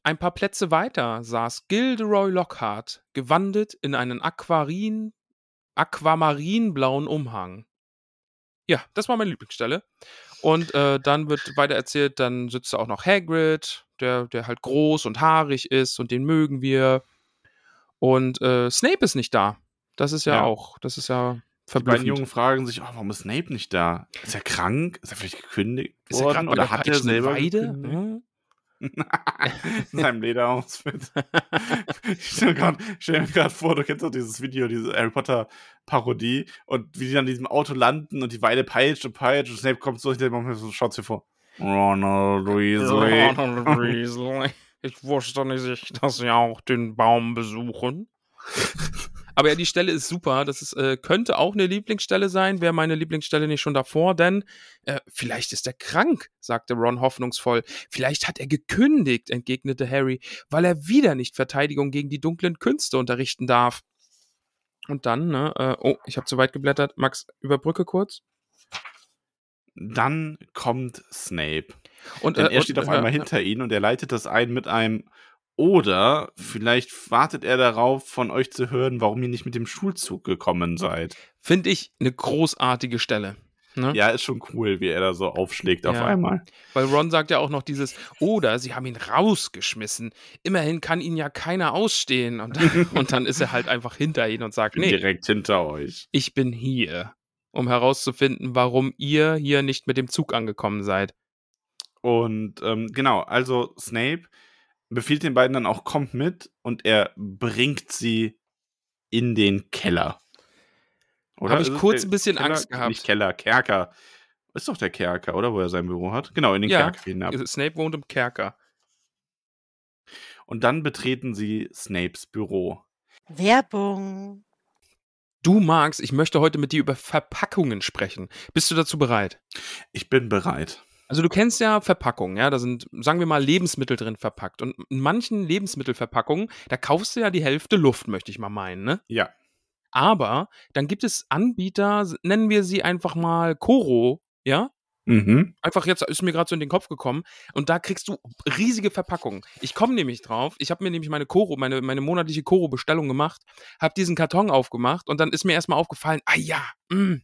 Ein paar Plätze weiter saß Gilderoy Lockhart, gewandet in einen Aquarin, aquamarinblauen Umhang. Ja, das war meine Lieblingsstelle. Und äh, dann wird weiter erzählt, dann sitzt da auch noch Hagrid, der, der halt groß und haarig ist und den mögen wir. Und äh, Snape ist nicht da. Das ist ja, Ja. auch, das ist ja Die beiden verblüffend. Jungen fragen sich, oh, warum ist Snape nicht da? Ist er krank? Ist er vielleicht gekündigt Ist er worden? krank oder der hat er selber Peitschenweide? gekündigt? In seinem Lederausfit. ich stelle stell mir gerade vor, du kennst doch dieses Video, diese Harry Potter Parodie und wie die in diesem Auto landen und die Weile peitscht und peitscht und Snape kommt so, so schaut sich vor. Ronald Weasley. Ronald Weasley. Ich wusste nicht, dass sie auch den Baum besuchen. Aber ja, die Stelle ist super. Das ist, äh, könnte auch eine Lieblingsstelle sein. Wäre meine Lieblingsstelle nicht schon davor, denn äh, vielleicht ist er krank, sagte Ron hoffnungsvoll. Vielleicht hat er gekündigt, entgegnete Harry, weil er wieder nicht Verteidigung gegen die dunklen Künste unterrichten darf. Und dann, ne, äh, oh, ich habe zu weit geblättert. Max, überbrücke kurz. Dann kommt Snape. Und Denn äh, er und, steht auf äh, einmal äh, hinter ihnen und er leitet das ein mit einem oder vielleicht wartet er darauf, von euch zu hören, warum ihr nicht mit dem Schulzug gekommen seid. Finde ich eine großartige Stelle. Ne? Ja, ist schon cool, wie er da so aufschlägt auf Ja. einmal. Weil Ron sagt ja auch noch dieses, oder sie haben ihn rausgeschmissen. Immerhin kann ihn ja keiner ausstehen. Und, und dann ist er halt einfach hinter ihnen und sagt, nee, direkt hinter euch. ich bin hier, um herauszufinden, warum ihr hier nicht mit dem Zug angekommen seid. Und ähm, genau, also Snape befiehlt den beiden dann auch, kommt mit und er bringt sie in den Keller. Hab ich Ist es kurz ein bisschen Keller? Angst gehabt. Nicht Keller, Kerker. Ist doch der Kerker, oder? Wo er sein Büro hat. Genau, in den Ja. Kerker hinab. Snape wohnt im Kerker. Und dann betreten sie Snapes Büro. Werbung. Du magst, ich möchte heute mit dir über Verpackungen sprechen. Bist du dazu bereit? Ich bin bereit. Also du kennst ja Verpackungen, ja, da sind, sagen wir mal, Lebensmittel drin verpackt. Und in manchen Lebensmittelverpackungen, da kaufst du ja die Hälfte Luft, möchte ich mal meinen, ne? Ja. Aber dann gibt es Anbieter, nennen wir sie einfach mal Koro, ja? Mhm. Einfach jetzt ist mir gerade so in den Kopf gekommen und da kriegst du riesige Verpackungen. Ich komme nämlich drauf, ich habe mir nämlich meine Koro, meine, meine monatliche Koro-Bestellung gemacht, habe diesen Karton aufgemacht und dann ist mir erstmal aufgefallen, ah ja, mh,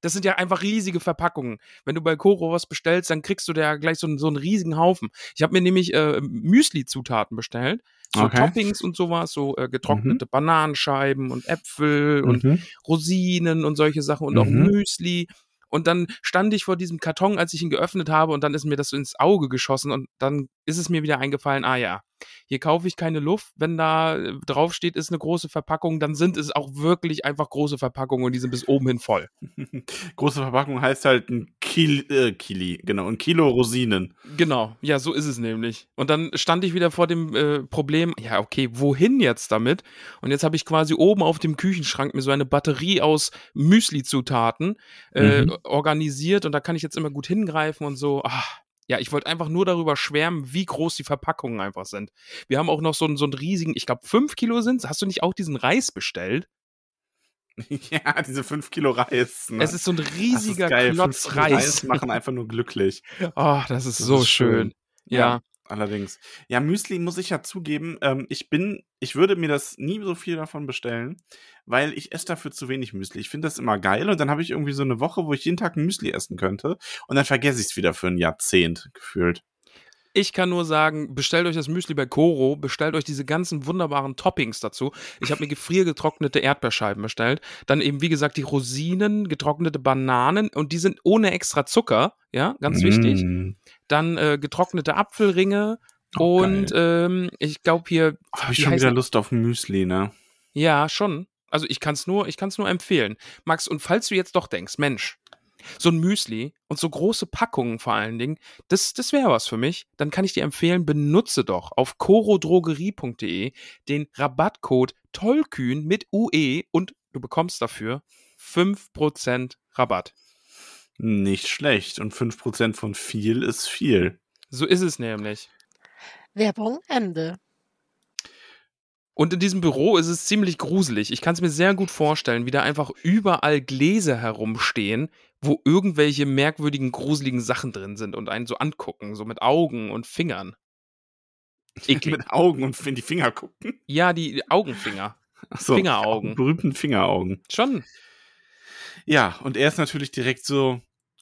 das sind ja einfach riesige Verpackungen. Wenn du bei Koro was bestellst, dann kriegst du da gleich so, einen- so einen riesigen Haufen. Ich habe mir nämlich äh, Müsli-Zutaten bestellt, so Okay. Toppings und sowas, so äh, getrocknete Bananenscheiben und Äpfel und Mhm. Rosinen und solche Sachen und auch Mhm. Müsli. Und dann stand ich vor diesem Karton, als ich ihn geöffnet habe, und dann ist mir das so ins Auge geschossen und dann ist es mir wieder eingefallen, ah ja, hier kaufe ich keine Luft. Wenn da äh, draufsteht, ist eine große Verpackung, dann sind es auch wirklich einfach große Verpackungen und die sind bis oben hin voll. Große Verpackung heißt halt ein Kil äh, Kili, genau, ein Kilo Rosinen. Genau, ja, so ist es nämlich. Und dann stand ich wieder vor dem äh, Problem, ja, okay, wohin jetzt damit? Und jetzt habe ich quasi oben auf dem Küchenschrank mir so eine Batterie aus Müsli-Zutaten äh, Mhm. organisiert und da kann ich jetzt immer gut hingreifen und so. Ah, ja, ich wollte einfach nur darüber schwärmen, wie groß die Verpackungen einfach sind. Wir haben auch noch so einen, so einen riesigen, ich glaube, 5 Kilo sind Hast du nicht auch diesen Reis bestellt? ja, diese 5 Kilo Reis. Ne? Es ist so ein riesiger. Klotz Fünf Kilo Reis. machen einfach nur glücklich. Oh, das ist Das so ist schön. schön. Ja. Allerdings. Ja, Müsli muss ich ja zugeben, ähm, ich bin, ich würde mir das nie so viel davon bestellen, weil ich esse dafür zu wenig Müsli. Ich finde das immer geil und dann habe ich irgendwie so eine Woche, wo ich jeden Tag ein Müsli essen könnte und dann vergesse ich es wieder für ein Jahrzehnt gefühlt. Ich kann nur sagen, bestellt euch das Müsli bei Koro, bestellt euch diese ganzen wunderbaren Toppings dazu. Ich habe mir gefriergetrocknete Erdbeerscheiben bestellt. Dann eben, wie gesagt, die Rosinen, getrocknete Bananen und die sind ohne extra Zucker, ja, ganz wichtig. Dann äh, getrocknete Apfelringe Oh, und ähm, ich glaube hier, Oh, habe ich schon wieder? Lust auf Müsli, ne? ja, schon. Also ich kann es nur, ich nur empfehlen. Max, und falls du jetzt doch denkst, Mensch, so ein Müsli und so große Packungen vor allen Dingen, das, das wäre was für mich. Dann kann ich dir empfehlen, benutze doch auf corodrogerie.de den Rabattcode Tollkühn mit UE und du bekommst dafür 5% Rabatt. Nicht schlecht. Und 5% von viel ist viel. So ist es nämlich. Werbung Ende. Und in diesem Büro ist es ziemlich gruselig. Ich kann es mir sehr gut vorstellen, wie da einfach überall Gläser herumstehen, wo irgendwelche merkwürdigen, gruseligen Sachen drin sind und einen so angucken, so mit Augen und Fingern. Eklig. Mit Augen und in die Finger gucken. Ja, die Augenfinger. Achso, Fingeraugen. Berühmten Fingeraugen. Schon. Ja, und er ist natürlich direkt so,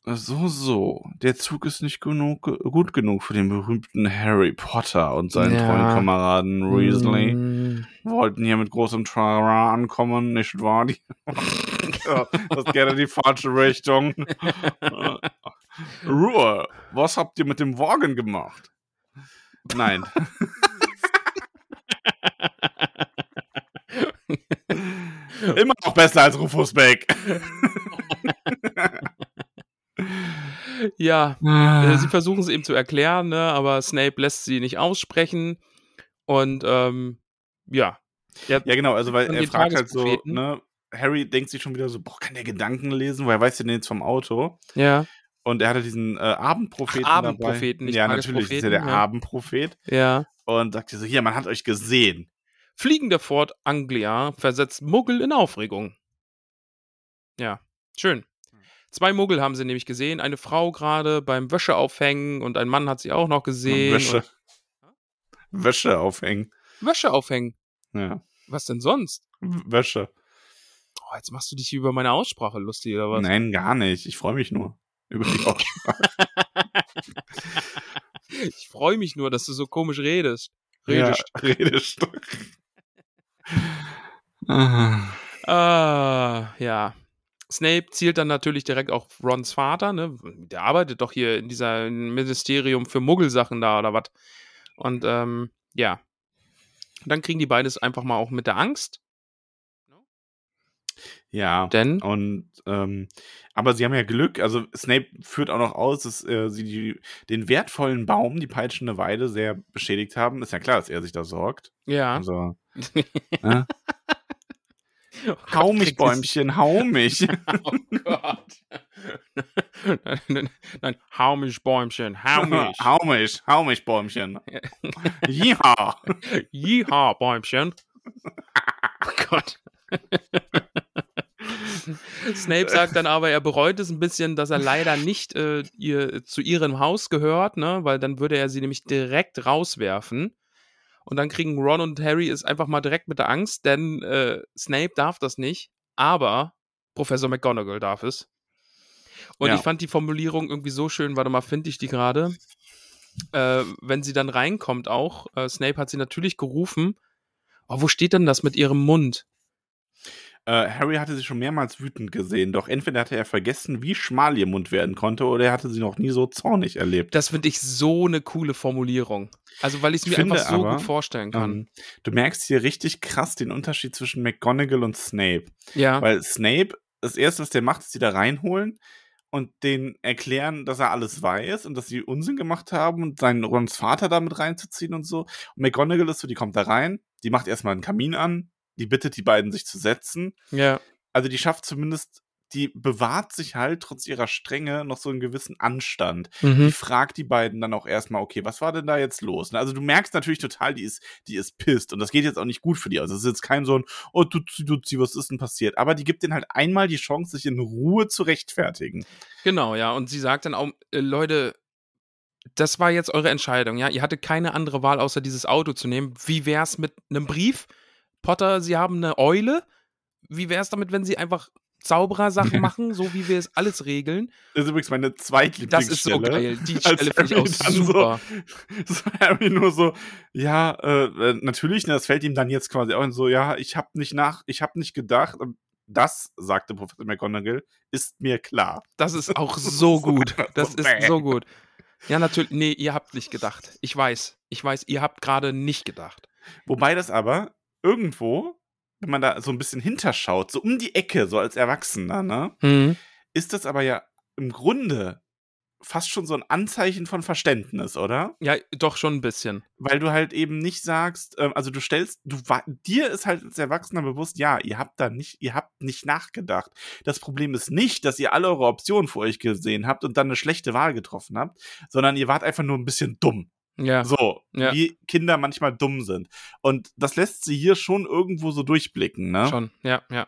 so, so. Der Zug ist nicht genug, gut genug für den berühmten Harry Potter und seinen Ja. treuen Kameraden Weasley. Mm. Wollten hier mit großem Trara ankommen, nicht wahr? Die ja, das ist gerne die falsche Richtung. Ruhe, was habt ihr mit dem Wagen gemacht? Nein. Immer noch besser als Rufus Beck. Ja, Ah. sie versuchen es ihm zu erklären, ne, aber Snape lässt sie nicht aussprechen. Und ähm, ja. Ja, genau, also weil er fragt halt so, ne, Harry denkt sich schon wieder so, boah, kann der Gedanken lesen? Woher weiß der denn jetzt vom Auto? Ja, Und er hatte diesen äh, Abendpropheten Ach, Abendpropheten, dabei. nicht Ja, natürlich, ist ja der ja. Abendprophet. ja. Und sagt so, hier, man hat euch gesehen. Fliegender Fort Anglia versetzt Muggel in Aufregung. Ja, schön. Zwei Muggel haben sie nämlich gesehen. Eine Frau gerade beim Wäscheaufhängen und ein Mann hat sie auch noch gesehen. Wäsche. Wäsche aufhängen. Und Wäsche aufhängen. Ja. Was denn sonst? Wäsche. Oh, jetzt machst du dich über meine Aussprache lustig, oder was? Nein, gar nicht. Ich freue mich nur über die Aussprache. Ich freue mich nur, dass du so komisch redest. Redest. Ja, redest. Ah, ja. Snape zielt dann natürlich direkt auf Rons Vater, ne? Der arbeitet doch hier in dieser Ministerium für Muggelsachen da oder was. Und ähm, ja. Dann kriegen die beiden es einfach mal auch mit der Angst. ja. Denn, Und ähm, aber sie haben ja Glück, also Snape führt auch noch aus, dass äh, sie die, den wertvollen Baum, die peitschende Weide, sehr beschädigt haben. Ist ja klar, dass er sich da sorgt. ja. Also, äh, Oh hau mich, Bäumchen, hau mich. Oh Gott. nein, nein, nein, hau mich, Bäumchen, hau mich. hau mich, hau mich, Bäumchen. Ja. Jiha, Bäumchen. Oh Gott. Snape sagt dann aber, er bereut es ein bisschen, dass er leider nicht äh, ihr, zu ihrem Haus gehört, ne? weil dann würde er sie nämlich direkt rauswerfen. Und dann kriegen Ron und Harry es einfach mal direkt mit der Angst, denn äh, Snape darf das nicht, aber Professor McGonagall darf es. Und Ja. ich fand die Formulierung irgendwie so schön, warte mal, finde ich die gerade. Äh, wenn sie dann reinkommt auch, äh, Snape hat sie natürlich gerufen. Oh, wo steht denn das mit ihrem Mund? Äh, Harry hatte sie schon mehrmals wütend gesehen, doch entweder hatte er vergessen, wie schmal ihr Mund werden konnte, oder er hatte sie noch nie so zornig erlebt. Das finde ich so eine coole Formulierung. Also, weil ich es mir finde einfach so aber, gut vorstellen kann. Ähm, du merkst hier richtig krass den Unterschied zwischen McGonagall und Snape. ja. Weil Snape, das erste, was der macht, ist sie da reinholen und den erklären, dass er alles weiß und dass sie Unsinn gemacht haben und seinen Rons Vater damit reinzuziehen und so. Und McGonagall ist so, die kommt da rein, die macht erstmal einen Kamin an, die bittet die beiden, sich zu setzen. ja. Also die schafft zumindest, die bewahrt sich halt trotz ihrer Strenge noch so einen gewissen Anstand. Die Mhm. fragt die beiden dann auch erstmal, okay, was war denn da jetzt los? Also du merkst natürlich total, die ist, die ist pisst und das geht jetzt auch nicht gut für die. Also es ist jetzt kein so ein, oh, Tutsi, Tutsi, was ist denn passiert? Aber die gibt denen halt einmal die Chance, sich in Ruhe zu rechtfertigen. Genau, ja. Und sie sagt dann auch, äh, Leute, das war jetzt eure Entscheidung, ja. Ihr hattet keine andere Wahl, außer dieses Auto zu nehmen. Wie wär's mit einem Brief? Potter, Sie haben eine Eule. Wie wär's damit, wenn Sie einfach Zauberersachen machen, so wie wir es alles regeln? Das ist übrigens meine Das zweitlieblingsstelle. ist so geil. Die Stelle finde ich auch super. So, so Harry nur so, ja, äh, äh, natürlich, ne, das fällt ihm dann jetzt quasi auch in so, ja, ich habe nicht nach, ich habe nicht gedacht. Das, sagte Professor McGonagall, ist mir klar. Das ist auch so gut. Das ist so gut. Ja, natürlich. Nee, ihr habt nicht gedacht. Ich weiß. Ich weiß, ihr habt gerade nicht gedacht. Wobei das aber irgendwo, wenn man da so ein bisschen hinterschaut, so um die Ecke, so als Erwachsener, ne, Mhm. ist das aber ja im Grunde fast schon so ein Anzeichen von Verständnis, oder? Ja, doch schon ein bisschen. Weil du halt eben nicht sagst, ähm, also du stellst, du dir ist halt als Erwachsener bewusst, ja, ihr habt da nicht, ihr habt nicht nachgedacht. Das Problem ist nicht, dass ihr alle eure Optionen vor euch gesehen habt und dann eine schlechte Wahl getroffen habt, sondern ihr wart einfach nur ein bisschen dumm. Ja. So, Ja. wie Kinder manchmal dumm sind. Und das lässt sie hier schon irgendwo so durchblicken, ne? Schon. Ja, ja.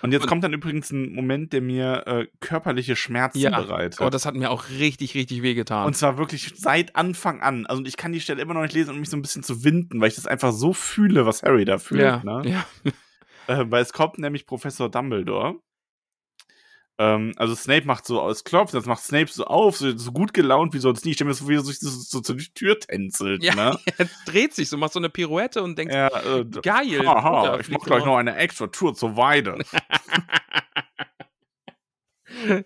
Und jetzt Und- kommt dann übrigens ein Moment, der mir äh, körperliche Schmerzen Ja. bereitet. Oh, das hat mir auch richtig, richtig wehgetan. Und zwar wirklich seit Anfang an. Also ich kann die Stelle immer noch nicht lesen, um mich so ein bisschen zu winden, weil ich das einfach so fühle, was Harry da fühlt. ja, Ne? ja. Äh, weil es kommt nämlich Professor Dumbledore. Ähm, also Snape macht so aus Klopf, das macht Snape so auf, so, so gut gelaunt wie sonst nie. Ich stelle mir so, wie er sich so, so zur Tür tänzelt. Ja, Ne? er dreht sich so, macht so eine Pirouette und denkt, Ja, äh, geil. Haha, ich mach fliegt gleich noch eine extra Tour zur Weide.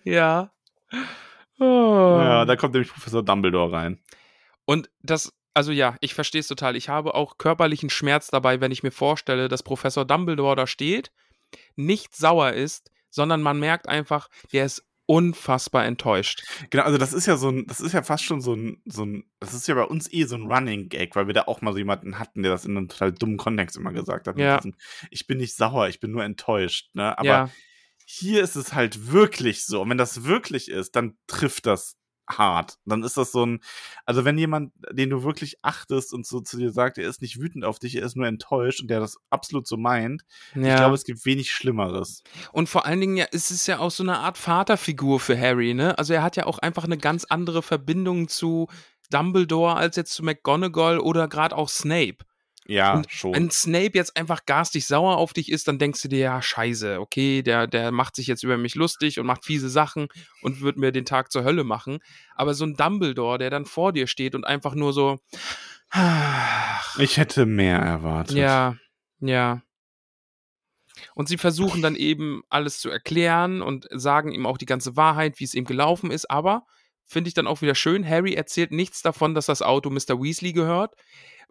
Ja. Oh. Ja, da kommt nämlich Professor Dumbledore rein. Und das also ja, ich verstehe es total. Ich habe auch körperlichen Schmerz dabei, wenn ich mir vorstelle, dass Professor Dumbledore da steht, nicht sauer ist, sondern man merkt einfach, der ist unfassbar enttäuscht. Genau, also das ist ja so ein, das ist ja fast schon so ein, so ein, das ist ja bei uns eh so ein Running Gag, weil wir da auch mal so jemanden hatten, der das in einem total dummen Kontext immer gesagt hat. Ja. Diesem, ich bin nicht sauer, ich bin nur enttäuscht, ne? Aber ja, hier ist es halt wirklich so. Und wenn das wirklich ist, dann trifft das hart. Dann ist das so ein, also wenn jemand, den du wirklich achtest und so zu dir sagt, er ist nicht wütend auf dich, er ist nur enttäuscht und der das absolut so meint, ich ja. glaube, es gibt wenig Schlimmeres. Und vor allen Dingen ja, ist es ja auch so eine Art Vaterfigur für Harry, ne? Also er hat ja auch einfach eine ganz andere Verbindung zu Dumbledore als jetzt zu McGonagall oder gerade auch Snape. Ja, Und schon. Wenn Snape jetzt einfach garstig sauer auf dich ist, dann denkst du dir, ja, scheiße, okay, der, der macht sich jetzt über mich lustig und macht fiese Sachen und wird mir den Tag zur Hölle machen. Aber so ein Dumbledore, der dann vor dir steht und einfach nur so. ach, Ich hätte mehr erwartet. ja, ja. Und sie versuchen dann eben alles zu erklären und sagen ihm auch die ganze Wahrheit, wie es ihm gelaufen ist. Aber finde ich dann auch wieder schön, Harry erzählt nichts davon, dass das Auto Mr. Weasley gehört.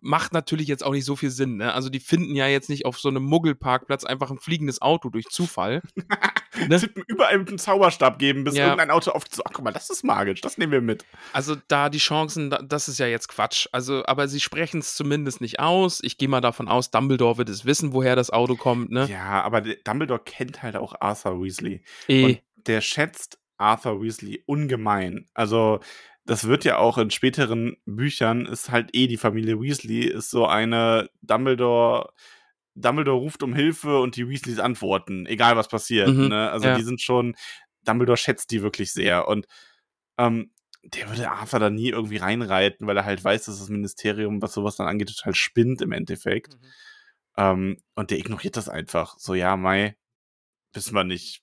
Macht natürlich jetzt auch nicht so viel Sinn. Ne? Also die finden ja jetzt nicht auf so einem Muggelparkplatz einfach ein fliegendes Auto durch Zufall. ne? Mir überall mit einem Zauberstab geben, bis Ja. irgendein Auto auf ach guck mal, das ist magisch, das nehmen wir mit. Also da die Chancen, da- das ist ja jetzt Quatsch. Also, aber sie sprechen es zumindest nicht aus. Ich gehe mal davon aus, Dumbledore wird es wissen, woher das Auto kommt. Ne? Ja, aber Dumbledore kennt halt auch Arthur Weasley. Eh. Und der schätzt Arthur Weasley ungemein. Also, das wird ja auch in späteren Büchern, ist halt eh die Familie Weasley, ist so eine Dumbledore. Dumbledore ruft um Hilfe und die Weasleys antworten, egal was passiert. Mhm, Ne? Also ja. die sind schon, Dumbledore schätzt die wirklich sehr. Und ähm, der würde Arthur da nie irgendwie reinreiten, weil er halt weiß, dass das Ministerium, was sowas dann angeht, total spinnt im Endeffekt. Mhm. Ähm, und der ignoriert das einfach. So, ja, Mai, wissen wir nicht.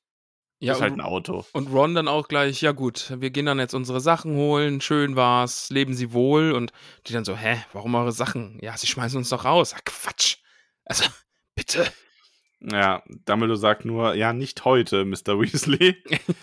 Ja, ist halt ein Auto. Und Ron dann auch gleich, ja gut, wir gehen dann jetzt unsere Sachen holen, schön war's, leben Sie wohl. Und die dann so, hä, warum eure Sachen? Ja, sie schmeißen uns doch raus. Ja, Quatsch. Also, bitte. Ja, Dumbledore sagt nur, ja, nicht heute, Mr. Weasley.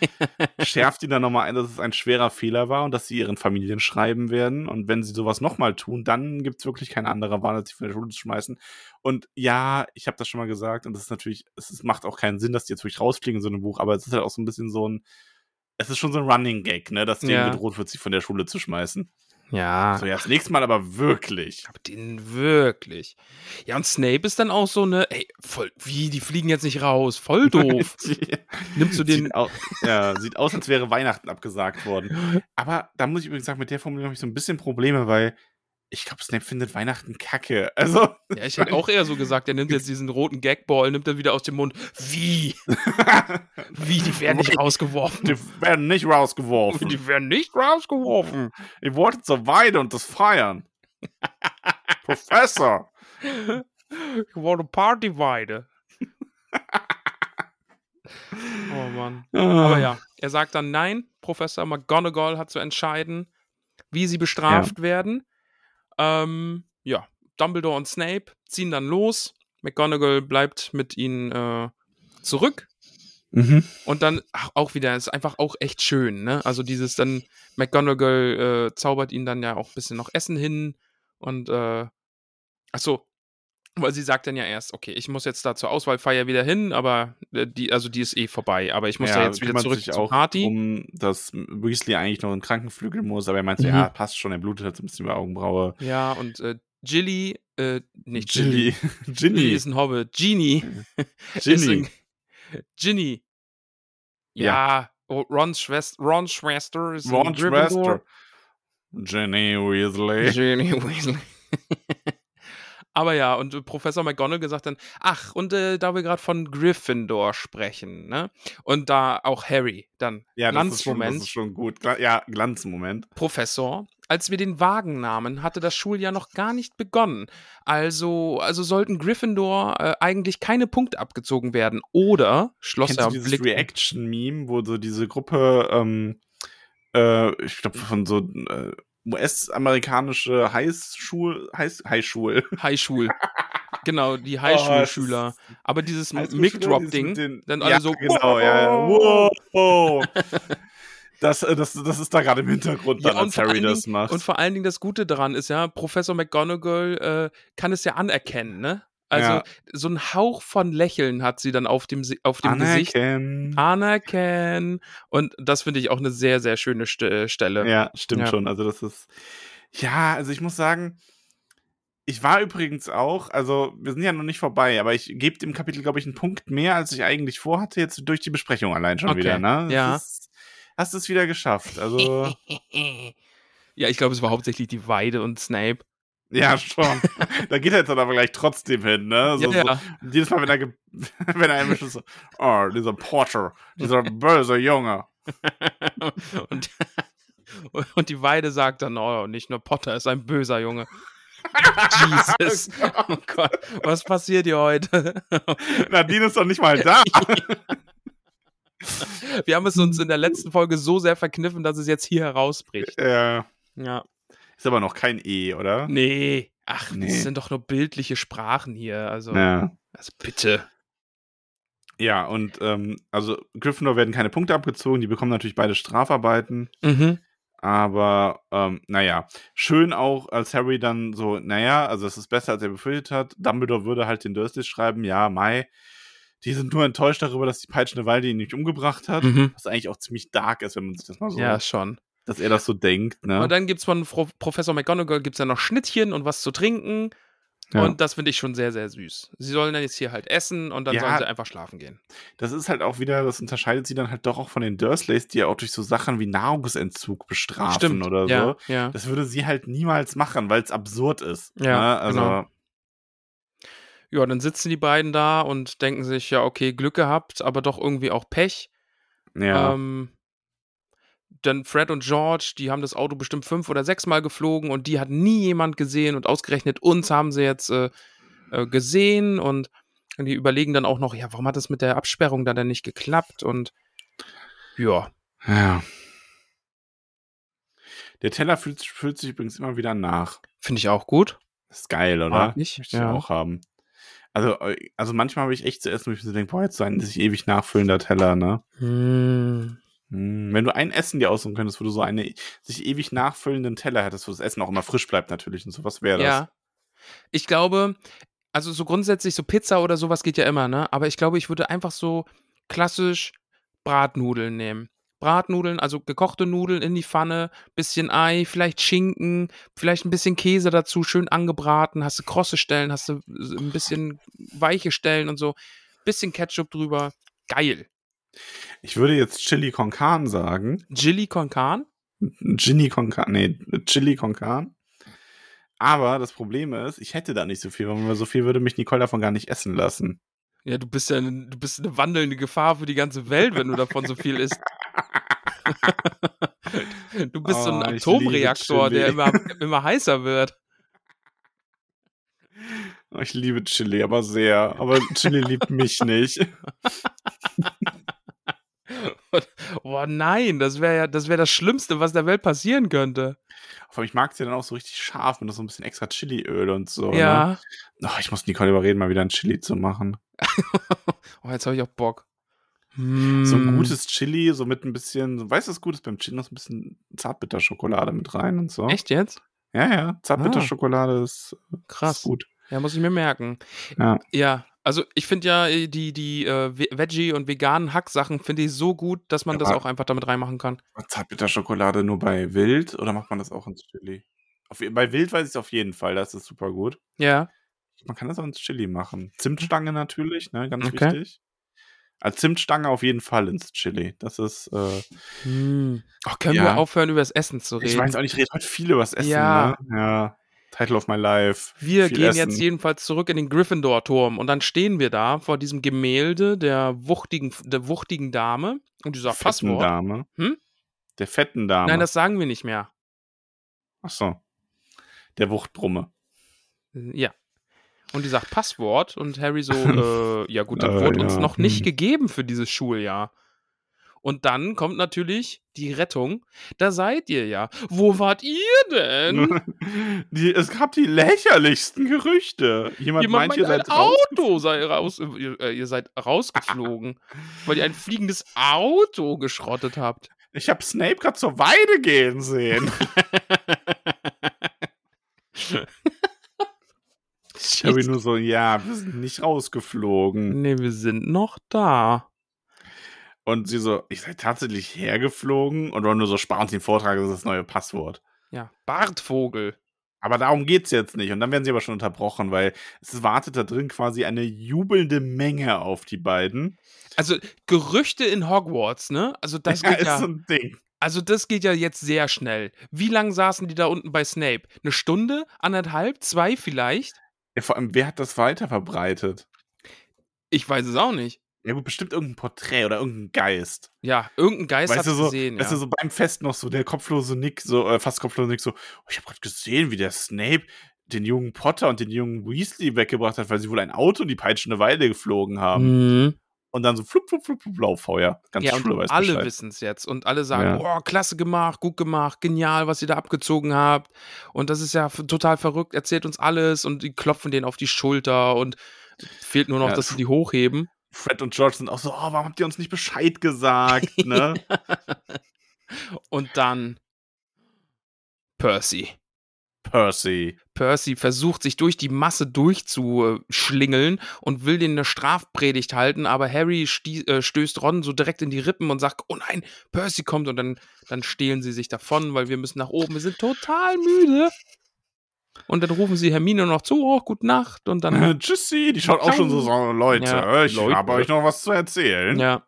Schärft ihn dann nochmal ein, dass es ein schwerer Fehler war und dass sie ihren Familien schreiben werden. Und wenn sie sowas nochmal tun, dann gibt's wirklich keine andere Wahl, als sie von der Schule zu schmeißen. Und ja, ich habe das schon mal gesagt, und das ist natürlich, es ist, macht auch keinen Sinn, dass die jetzt wirklich rausfliegen in so einem Buch, aber es ist halt auch so ein bisschen so ein, es ist schon so ein Running Gag, ne, dass denen Ja. gedroht wird, sie von der Schule zu schmeißen. Ja. So, ja, das nächste Mal aber wirklich. Aber den wirklich. Ja, und Snape ist dann auch so eine, ey, voll, wie, die fliegen jetzt nicht raus, voll doof. Nimmst du den, Sieht, au ja, sieht aus, als wäre Weihnachten abgesagt worden. Aber da muss ich übrigens sagen, mit der Formulierung habe ich so ein bisschen Probleme, weil ich glaube, Snape findet Weihnachten kacke. Also, ja, ich hätte auch eher so gesagt, der nimmt jetzt diesen roten Gagball, nimmt er wieder aus dem Mund. Wie? Wie, die werden nicht rausgeworfen. die werden nicht rausgeworfen. Die werden nicht rausgeworfen. Ihr wolltet zur Weide und das feiern. Professor. Ich wollte Partyweide. oh Mann. Aber ja, er sagt dann nein. Professor McGonagall hat zu entscheiden, wie sie bestraft werden. Ähm, ja, Dumbledore und Snape ziehen dann los. McGonagall bleibt mit ihnen äh, zurück. Mhm. Und dann ach, auch wieder, ist einfach auch echt schön, ne? Also dieses dann, McGonagall äh, zaubert ihnen dann ja auch ein bisschen noch Essen hin und äh, ach so, weil sie sagt dann ja erst, okay, ich muss jetzt da zur Auswahlfeier wieder hin, aber äh, die, also die ist eh vorbei, aber ich muss da jetzt wieder zurück sich zur auch Party. Drum, dass Weasley eigentlich noch in den Krankenflügel muss, aber er meint so, Mhm. ja, passt schon, er blutet halt so ein bisschen über Augenbraue. Ja, und äh, Gilly, äh, nicht Gilly. Ginny. Ginny Ginny. ist ein Hobbit. Genie. Ginny. Ginny. Ja, oh, Rons Schwester, Rons Schwester ist ein Ron. Schwester. Jenny Weasley. Ginny Weasley. Aber ja, und äh, Professor McGonagall sagt dann, ach, und äh, da wir gerade von Gryffindor sprechen, ne? Und da auch Harry, dann Ja, das ist, schon, das Glanzmoment. ist schon gut. Ja, Glanzmoment. Professor, als wir den Wagen nahmen, hatte das Schuljahr noch gar nicht begonnen. Also, also sollten Gryffindor äh, eigentlich keine Punkte abgezogen werden. Oder, schloss Kennst er du dieses. Reaction-Meme, wo so diese Gruppe, ähm, äh, ich glaube, von so äh, US-amerikanische Highschul, High, Highschul. Highschul. genau, die Oh, Highschulschüler. es ist- Aber dieses Highschool-Schüler, Mic-Drop-Ding, dann ja, alle so, Genau, ja, ja. Wow. Das, äh, das, das ist da gerade im Hintergrund dann, Ja, und als vor Harry allen das Dingen- macht. Und vor allen Dingen das Gute daran ist ja, Professor McGonagall äh, kann es ja anerkennen, ne? Also Ja. so ein Hauch von Lächeln hat sie dann auf dem, auf dem Gesicht. Anerkennen. Anerkennen. Und das finde ich auch eine sehr, sehr schöne St äh, Stelle. Ja, stimmt Ja. schon. Also das ist. Ja, also ich muss sagen, ich war übrigens auch, also wir sind ja noch nicht vorbei, aber ich gebe dem Kapitel, glaube ich, einen Punkt mehr, als ich eigentlich vorhatte, jetzt durch die Besprechung allein schon Okay, wieder, ne? Das ja. Ist, hast es wieder geschafft. Also, Ja, ich glaube, es war hauptsächlich die Weide und Snape. Ja, schon. da geht er jetzt dann aber gleich trotzdem hin, ne? So, ja, ja. So, jedes Mal, wenn er, wenn er einmal so, oh, dieser Porter, dieser böse Junge. und, und die Weide sagt dann, oh, nicht nur Potter ist ein böser Junge. Jesus. Oh Gott, was passiert hier heute? Nadine ist doch nicht mal da. Wir haben es uns in der letzten Folge so sehr verkniffen, dass es jetzt hier herausbricht. äh, Ja. Ist aber noch kein E, oder? Nee. Ach, Nee. das sind doch nur bildliche Sprachen hier. Also, Ja. also bitte. Ja, und ähm, also Gryffindor werden keine Punkte abgezogen, die bekommen natürlich beide Strafarbeiten, Mhm. aber ähm, naja, schön auch, als Harry dann so, naja, also es ist besser, als er befürchtet hat. Dumbledore würde halt den Dursleys schreiben, ja, Mai, die sind nur enttäuscht darüber, dass die peitschende Walde ihn nicht umgebracht hat, Mhm. was eigentlich auch ziemlich dark ist, wenn man sich das mal so, Ja, schon. Dass er das so denkt, ne? Und dann gibt es von Pro Professor McGonagall gibt's dann noch Schnittchen und was zu trinken. Ja. Und das finde ich schon sehr, sehr süß. Sie sollen dann jetzt hier halt essen und dann Ja. sollen sie einfach schlafen gehen. Das ist halt auch wieder, das unterscheidet sie dann halt doch auch von den Dursleys, die ja auch durch so Sachen wie Nahrungsentzug bestrafen oder ja, so. Ja. Das würde sie halt niemals machen, weil es absurd ist. Ja, ne? Also, genau. ja, dann sitzen die beiden da und denken sich, ja, okay, Glück gehabt, aber doch irgendwie auch Pech. ja. Ähm, dann Fred und George, die haben das Auto bestimmt fünf oder sechs Mal geflogen und die hat nie jemand gesehen und ausgerechnet uns haben sie jetzt äh, äh, gesehen und die überlegen dann auch noch, ja, warum hat das mit der Absperrung da denn nicht geklappt und ja, ja. Der Teller fühlt, fühlt sich übrigens immer wieder nach. finde ich auch gut. Das ist geil, oder? Mag ich, Möchte ich ja. auch haben. Also, äh, also manchmal habe ich echt zu essen, wo ich mir so denke, boah, jetzt so ein sich ewig nachfüllender Teller, ne? Hm. Hm, Wenn du ein Essen dir aussuchen könntest, wo du so einen sich ewig nachfüllenden Teller hättest, wo das Essen auch immer frisch bleibt natürlich und so, was wäre das? Ja. Ich glaube, also so grundsätzlich so Pizza oder sowas geht ja immer, ne? Aber ich glaube, ich würde einfach so klassisch Bratnudeln nehmen. Bratnudeln, also gekochte Nudeln in die Pfanne, bisschen Ei, vielleicht Schinken, vielleicht ein bisschen Käse dazu, schön angebraten, hast du krosse Stellen, hast du ein bisschen weiche Stellen und so, bisschen Ketchup drüber. Geil. Ich würde jetzt Chili con Carne sagen. Chili con Carne? Ginny con Carne, nee, Chili con Carne. Aber das Problem ist, ich hätte da nicht so viel, weil so viel würde mich Nicole davon gar nicht essen lassen. Ja, du bist ja eine, du bist eine wandelnde Gefahr für die ganze Welt, wenn du davon so viel isst. du bist so ein Oh, Atomreaktor, der Chili. immer, immer heißer wird. Oh, Ich liebe Chili, aber sehr. Aber Chili liebt mich nicht. Oh nein, das wäre ja, das wäre das Schlimmste, was der Welt passieren könnte. Aber ich mag sie dann auch so richtig scharf mit so ein bisschen extra Chiliöl und so. Ne? ja. Oh, ich muss Nicole überreden, mal wieder ein Chili zu machen. Oh, jetzt habe ich auch Bock. So ein Mm. gutes Chili, so mit ein bisschen, weißt du, was gut ist beim Chili? Noch so ein bisschen Zartbitterschokolade mit rein und so. Echt jetzt? Ja, ja. Zartbitterschokolade ist, Krass. ist gut. Ja, muss ich mir merken. Ja. Ja, also ich finde ja äh, die, die äh, Ve- Veggie- und veganen Hacksachen finde ich so gut, dass man das Aber- auch einfach damit reinmachen kann. Zartbitterschokolade nur bei Wild oder macht man das auch ins Chili? Auf, bei Wild weiß ich es auf jeden Fall, das ist super gut. Ja. Man kann das auch ins Chili machen. Zimtstange natürlich, ne, ganz Okay. wichtig. Als Zimtstange auf jeden Fall ins Chili. Das ist, äh, Hm. Oh, können Ja. wir aufhören, über das Essen zu reden? ich weiß auch nicht, ich rede heute viel über das Essen, Ja. ne? Ja. Title of my life. Wir gehen Essen. jetzt jedenfalls zurück in den Gryffindor-Turm und dann stehen wir da vor diesem Gemälde der wuchtigen, der wuchtigen Dame und dieser fetten Passwort. Dame. Hm? Der fetten Dame. Nein, das sagen wir nicht mehr. Ach so. Der Wuchtbrumme. Ja. Und die sagt Passwort und Harry so, äh, ja gut, das Äh, wurde uns ja, noch nicht hm. gegeben für dieses Schuljahr. Und dann kommt natürlich die Rettung. Da seid ihr ja. Wo wart ihr denn? die, es gab die lächerlichsten Gerüchte. Jemand, Jemand meint, ihr seid. Auto sei raus, ihr, äh, ihr seid rausgeflogen, weil ihr ein fliegendes Auto geschrottet habt. Ich habe Snape gerade zur Weide gehen sehen. Harry nur so, ja, wir sind nicht rausgeflogen. Nee, wir sind noch da. Und sie so, ich sei tatsächlich hergeflogen. Und Ron nur so, sparen Sie den Vortrag, das ist das neue Passwort. Ja, Bartvogel. Aber darum geht's jetzt nicht. Und dann werden sie aber schon unterbrochen, weil es wartet da drin quasi eine jubelnde Menge auf die beiden. Also Gerüchte in Hogwarts, ne? Also das ja, geht ist ja, so ein Ding. also das geht ja jetzt sehr schnell. Wie lange saßen die da unten bei Snape? Eine Stunde, anderthalb, zwei vielleicht? Ja, vor allem, wer hat das weiter verbreitet? Ich weiß es auch nicht. Ja gut, bestimmt irgendein Porträt oder irgendein Geist. Ja, irgendein Geist weißt hat du so, gesehen. weißt ja. du, so beim Fest noch so der kopflose Nick, so äh, fast kopflose Nick, so, oh, ich habe gerade gesehen, wie der Snape den jungen Potter und den jungen Weasley weggebracht hat, weil sie wohl ein Auto in die peitschende Weide geflogen haben. Mhm. Und dann so flup, flup, flup, flup, Lauffeuer. Ganz Ja, Schule weiß alle wissen es jetzt und alle sagen, Ja. oh, klasse gemacht, gut gemacht, genial, was ihr da abgezogen habt und das ist ja total verrückt, erzählt uns alles und die klopfen denen auf die Schulter und fehlt nur noch, Ja, dass sie die hochheben. Fred und George sind auch so, oh, warum habt ihr uns nicht Bescheid gesagt, ne? Und dann Percy. Percy. Percy versucht sich durch die Masse durchzuschlingeln und will denen eine Strafpredigt halten, aber Harry äh, stößt Ron so direkt in die Rippen und sagt, oh nein, Percy kommt und dann, dann stehlen sie sich davon, weil wir müssen nach oben, wir sind total müde. Und dann rufen sie Hermine noch zu, oh, gute Nacht und dann, Äh, Tschüssi, die schaut auch schon so, so Leute, Ja, ich habe euch noch was zu erzählen. ja.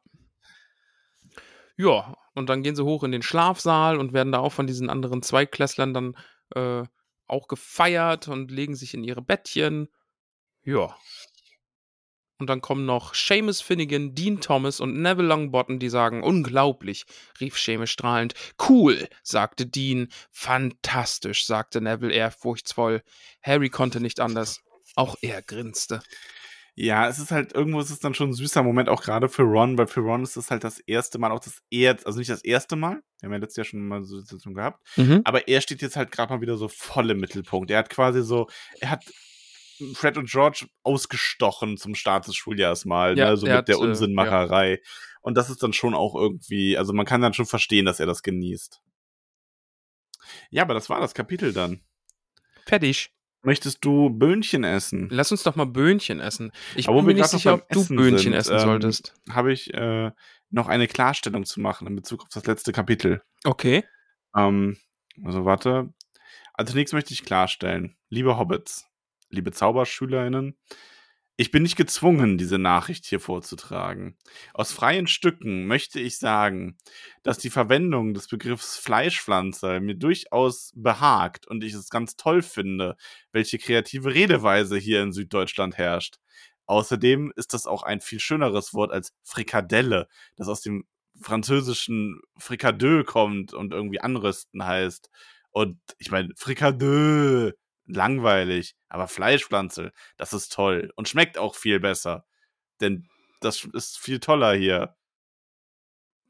Ja, und dann gehen sie hoch in den Schlafsaal und werden da auch von diesen anderen Zweiklässlern dann äh, auch gefeiert und legen sich in ihre Bettchen. Ja. Und dann kommen noch Seamus Finnegan, Dean Thomas und Neville Longbottom, die sagen, unglaublich, rief Seamus strahlend. Cool, sagte Dean. Fantastisch, sagte Neville ehrfurchtsvoll. Harry konnte nicht anders. Auch er grinste. Ja, es ist halt, irgendwo ist es dann schon ein süßer Moment, auch gerade für Ron, weil für Ron ist es halt das erste Mal, auch das erste, also nicht das erste Mal, wir haben ja letztes Jahr schon mal so eine Situation gehabt, Mhm. aber er steht jetzt halt gerade mal wieder so voll im Mittelpunkt. Er hat quasi so, er hat Fred und George ausgestochen zum Start des Schuljahres mal, Ja, ne, so mit der hat, äh, Unsinnmacherei. Und das ist dann schon auch irgendwie, also man kann dann schon verstehen, dass er das genießt. Ja, aber das war das Kapitel dann. Fertig. Möchtest du Böhnchen essen? Lass uns doch mal Böhnchen essen. Ich Aber bin mir nicht sicher, ob du Essen Böhnchen sind, essen ähm, solltest. Habe ich äh, noch eine Klarstellung zu machen in Bezug auf das letzte Kapitel. Okay. Ähm, also warte. Also zunächst möchte ich klarstellen, liebe Hobbits, liebe Zauberschülerinnen, ich bin nicht gezwungen, diese Nachricht hier vorzutragen. Aus freien Stücken möchte ich sagen, dass die Verwendung des Begriffs Fleischpflanzer mir durchaus behagt und ich es ganz toll finde, welche kreative Redeweise hier in Süddeutschland herrscht. Außerdem ist das auch ein viel schöneres Wort als Frikadelle, das aus dem französischen Frikadeux kommt und irgendwie anrüsten heißt. Und ich meine, Frikadeux, langweilig, aber Fleischpflanze, das ist toll und schmeckt auch viel besser. Denn das ist viel toller hier.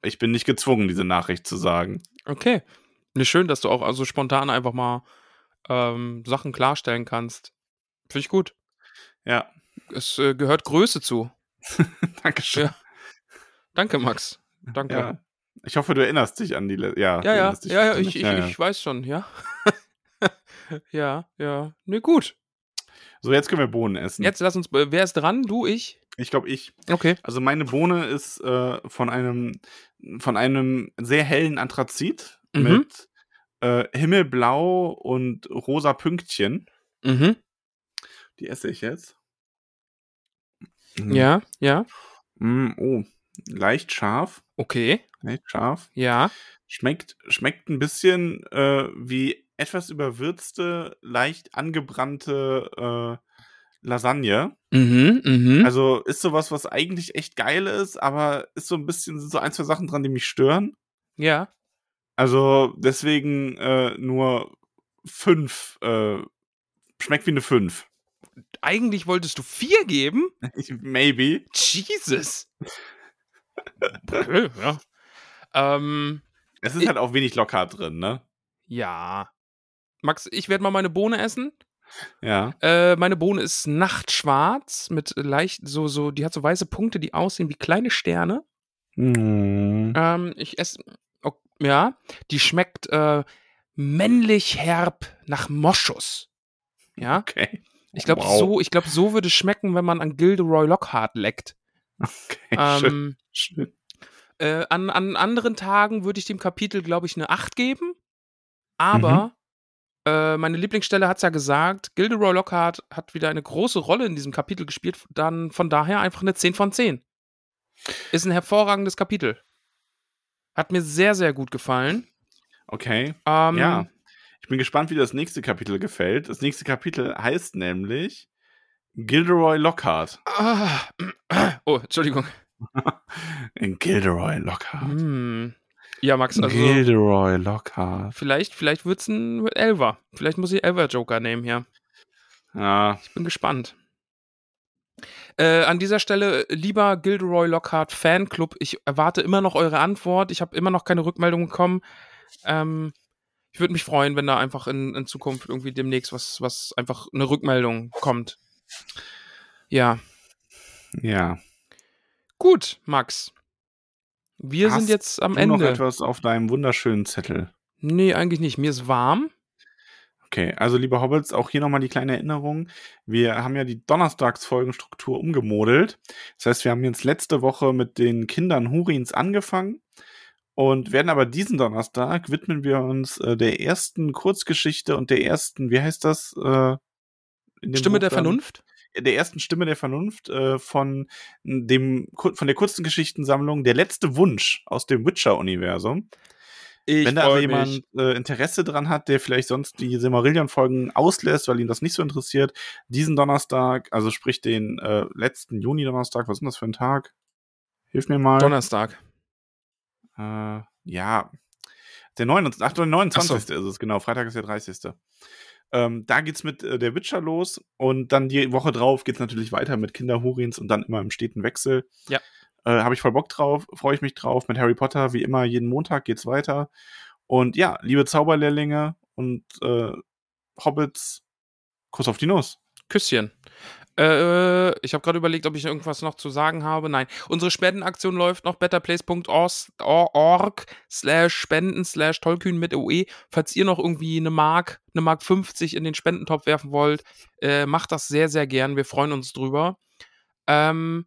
Ich bin nicht gezwungen, diese Nachricht zu sagen. Okay. Ne, schön, dass du auch also spontan einfach mal ähm, Sachen klarstellen kannst. Finde ich gut. Ja, Es äh, gehört Größe zu. Dankeschön. Ja. Danke, Max. Danke. Ja. Ich hoffe, du erinnerst dich an die. Le ja, Ja, ja, ja, ja, ich, ich, nicht. ja, ja. ich weiß schon, ja. Ja, ja. Ne, gut. So, jetzt können wir Bohnen essen. Jetzt lass uns, äh, wer ist dran? Du, ich? Ich glaube, ich. Okay. Also meine Bohne ist äh, von einem von einem sehr hellen Anthrazit Mhm. mit äh, himmelblau und rosa Pünktchen. Mhm. Die esse ich jetzt. Mhm. Ja, ja. Mm, oh, leicht scharf. Okay. Leicht scharf. Ja. Schmeckt, schmeckt ein bisschen äh, wie etwas überwürzte, leicht angebrannte äh, Lasagne. Mhm, mhm. Also ist sowas, was eigentlich echt geil ist, aber ist so ein bisschen, sind so ein, zwei Sachen dran, die mich stören. ja. Also deswegen äh, nur fünf. Äh, schmeckt wie eine fünf. Eigentlich wolltest du vier geben? Maybe. Jesus. okay, ja. Ähm, Es ist Ich- halt auch wenig locker drin, ne? ja. Max, ich werde mal meine Bohne essen. Ja. Äh, meine Bohne ist nachtschwarz mit leicht, so, so, die hat so weiße Punkte, die aussehen wie kleine Sterne. Mm. Ähm, ich esse. Oh, Ja, die schmeckt äh, männlich herb nach Moschus. Ja, Okay. ich glaube, Wow. so, ich glaube, so würde es schmecken, wenn man an Gilderoy Lockhart leckt. Okay, schön. Ähm, schön. Äh, an, an anderen Tagen würde ich dem Kapitel, glaube ich, eine 8 geben. Aber äh, meine Lieblingsstelle hat es ja gesagt, Gilderoy Lockhart hat wieder eine große Rolle in diesem Kapitel gespielt. Dann von daher einfach eine 10 von 10. Ist ein hervorragendes Kapitel. Hat mir sehr, sehr gut gefallen. Okay. Ähm, Ja. Ich bin gespannt, wie das nächste Kapitel gefällt. Das nächste Kapitel heißt nämlich Gilderoy Lockhart. Ah, oh, Entschuldigung. Gilderoy Lockhart. Hm. Ja, Max, also Gilderoy Lockhart. vielleicht, vielleicht wird es ein Elver. Vielleicht muss ich Elver-Joker nehmen hier. Ja, Ich bin gespannt. Äh, an dieser Stelle, lieber Gilderoy Lockhart Fanclub, ich erwarte immer noch eure Antwort. Ich habe immer noch keine Rückmeldung bekommen. Ähm, ich würde mich freuen, wenn da einfach in, in Zukunft irgendwie demnächst was, was einfach eine Rückmeldung kommt. Ja, ja. gut, Max. Wir Hast sind jetzt am du noch Ende. etwas auf deinem wunderschönen Zettel? Nee, eigentlich nicht. Mir ist warm. Okay, also liebe Hobbits, auch hier nochmal die kleine Erinnerung. Wir haben ja die Donnerstagsfolgenstruktur umgemodelt. Das heißt, wir haben jetzt letzte Woche mit den Kindern Hurins angefangen und werden aber diesen Donnerstag widmen wir uns äh, der ersten Kurzgeschichte und der ersten, wie heißt das? Äh, Stimme Buch der dann? Vernunft? Der ersten Stimme der Vernunft äh, von dem von der kurzen Geschichtensammlung Der letzte Wunsch aus dem Witcher-Universum. Wenn da also freu jemand äh, Interesse dran hat, der vielleicht sonst die Silmarillion-Folgen auslässt, weil ihn das nicht so interessiert, diesen Donnerstag, also sprich den äh, letzten Juni-Donnerstag, was ist denn das für ein Tag? Hilf mir mal. Donnerstag. Äh, ja, der 29, ach, der 29. Ach so. ist es, genau. Freitag ist der 30. Ähm, da geht's mit äh, der Witcher los und dann die Woche drauf geht's natürlich weiter mit Kinderhurins und dann immer im steten Wechsel. Ja. Äh, Habe ich voll Bock drauf, freue ich mich drauf. Mit Harry Potter, wie immer, jeden Montag geht's weiter. Und ja, liebe Zauberlehrlinge und äh, Hobbits, Kuss auf die Nuss. Küsschen. Äh, ich habe gerade überlegt, ob ich irgendwas noch zu sagen habe. Nein. Unsere Spendenaktion läuft noch betterplace.org slash spenden slash tollkühn mit OE. Falls ihr noch irgendwie eine Mark, eine Mark 50 in den Spendentopf werfen wollt, äh, macht das sehr, sehr gern. Wir freuen uns drüber. Ähm,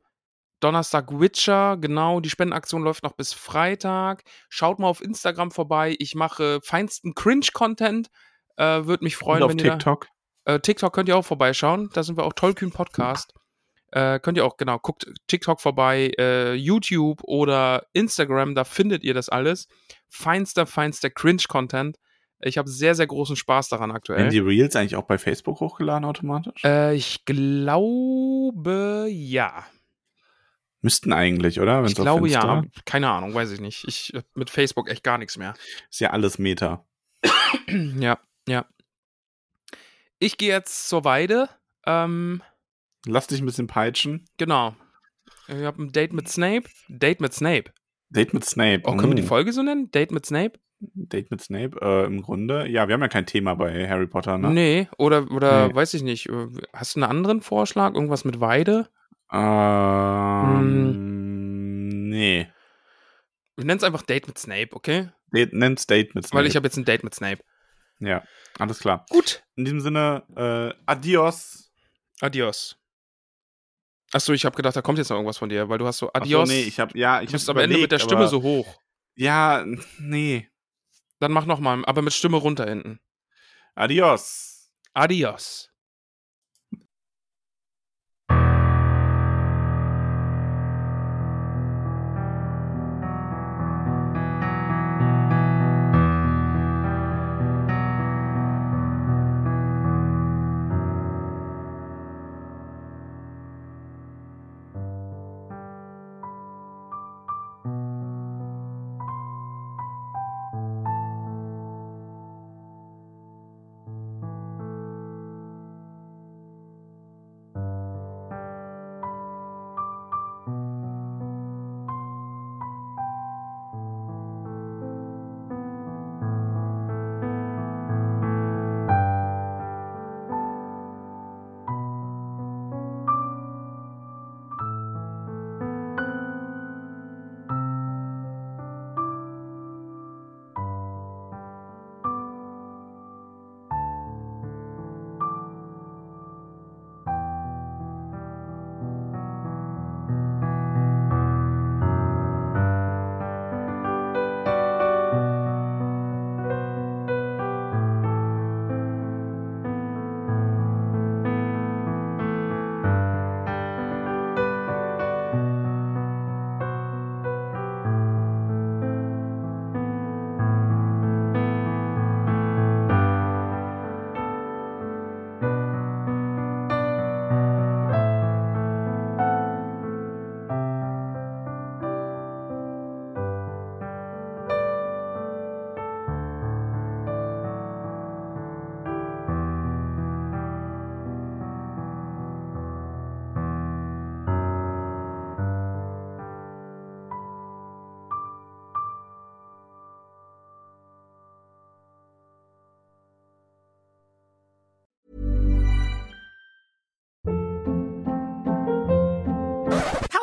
Donnerstag Witcher, genau, die Spendenaktion läuft noch bis Freitag. Schaut mal auf Instagram vorbei. Ich mache feinsten Cringe-Content. Äh, Würde mich freuen, und auf wenn ihr TikTok. Äh, TikTok könnt ihr auch vorbeischauen. Da sind wir auch Tollkühn Podcast. Äh, könnt ihr auch, genau, guckt TikTok vorbei, äh, YouTube oder Instagram, da findet ihr das alles. Feinster, feinster Cringe-Content. Ich habe sehr, sehr großen Spaß daran Werden aktuell. die Reels eigentlich auch bei Facebook hochgeladen automatisch? Äh, ich glaube, ja. Müssten eigentlich, oder? Ich Wenn's auf glaube, ja. Keine Ahnung, weiß ich nicht. Ich mit Facebook echt gar nichts mehr. Ist ja alles Meta. ja, ja. Ich gehe jetzt zur Weide. Ähm, Lass dich ein bisschen peitschen. genau. Ich habe ein Date mit Snape. Date mit Snape. Date mit Snape. Oh, können wir die Mm. Folge so nennen? Date mit Snape? Date mit Snape, äh, im Grunde. Ja, wir haben ja kein Thema bei Harry Potter, ne? Nee, oder, oder Nee. weiß ich nicht. Hast du einen anderen Vorschlag? Irgendwas mit Weide? Ähm, nee. Wir nennen es einfach Date mit Snape, okay? Date, nenn's Date mit Snape. Weil ich habe jetzt ein Date mit Snape. Ja, alles klar. Gut. In diesem Sinne, äh, adios. Adios. Achso, ich habe gedacht, da kommt jetzt noch irgendwas von dir, weil du hast so Adios. So, nee, ich hab, ja, ich du bist am Ende mit der Stimme so hoch. Ja, nee. Dann mach nochmal, aber mit Stimme runter hinten. Adios. Adios.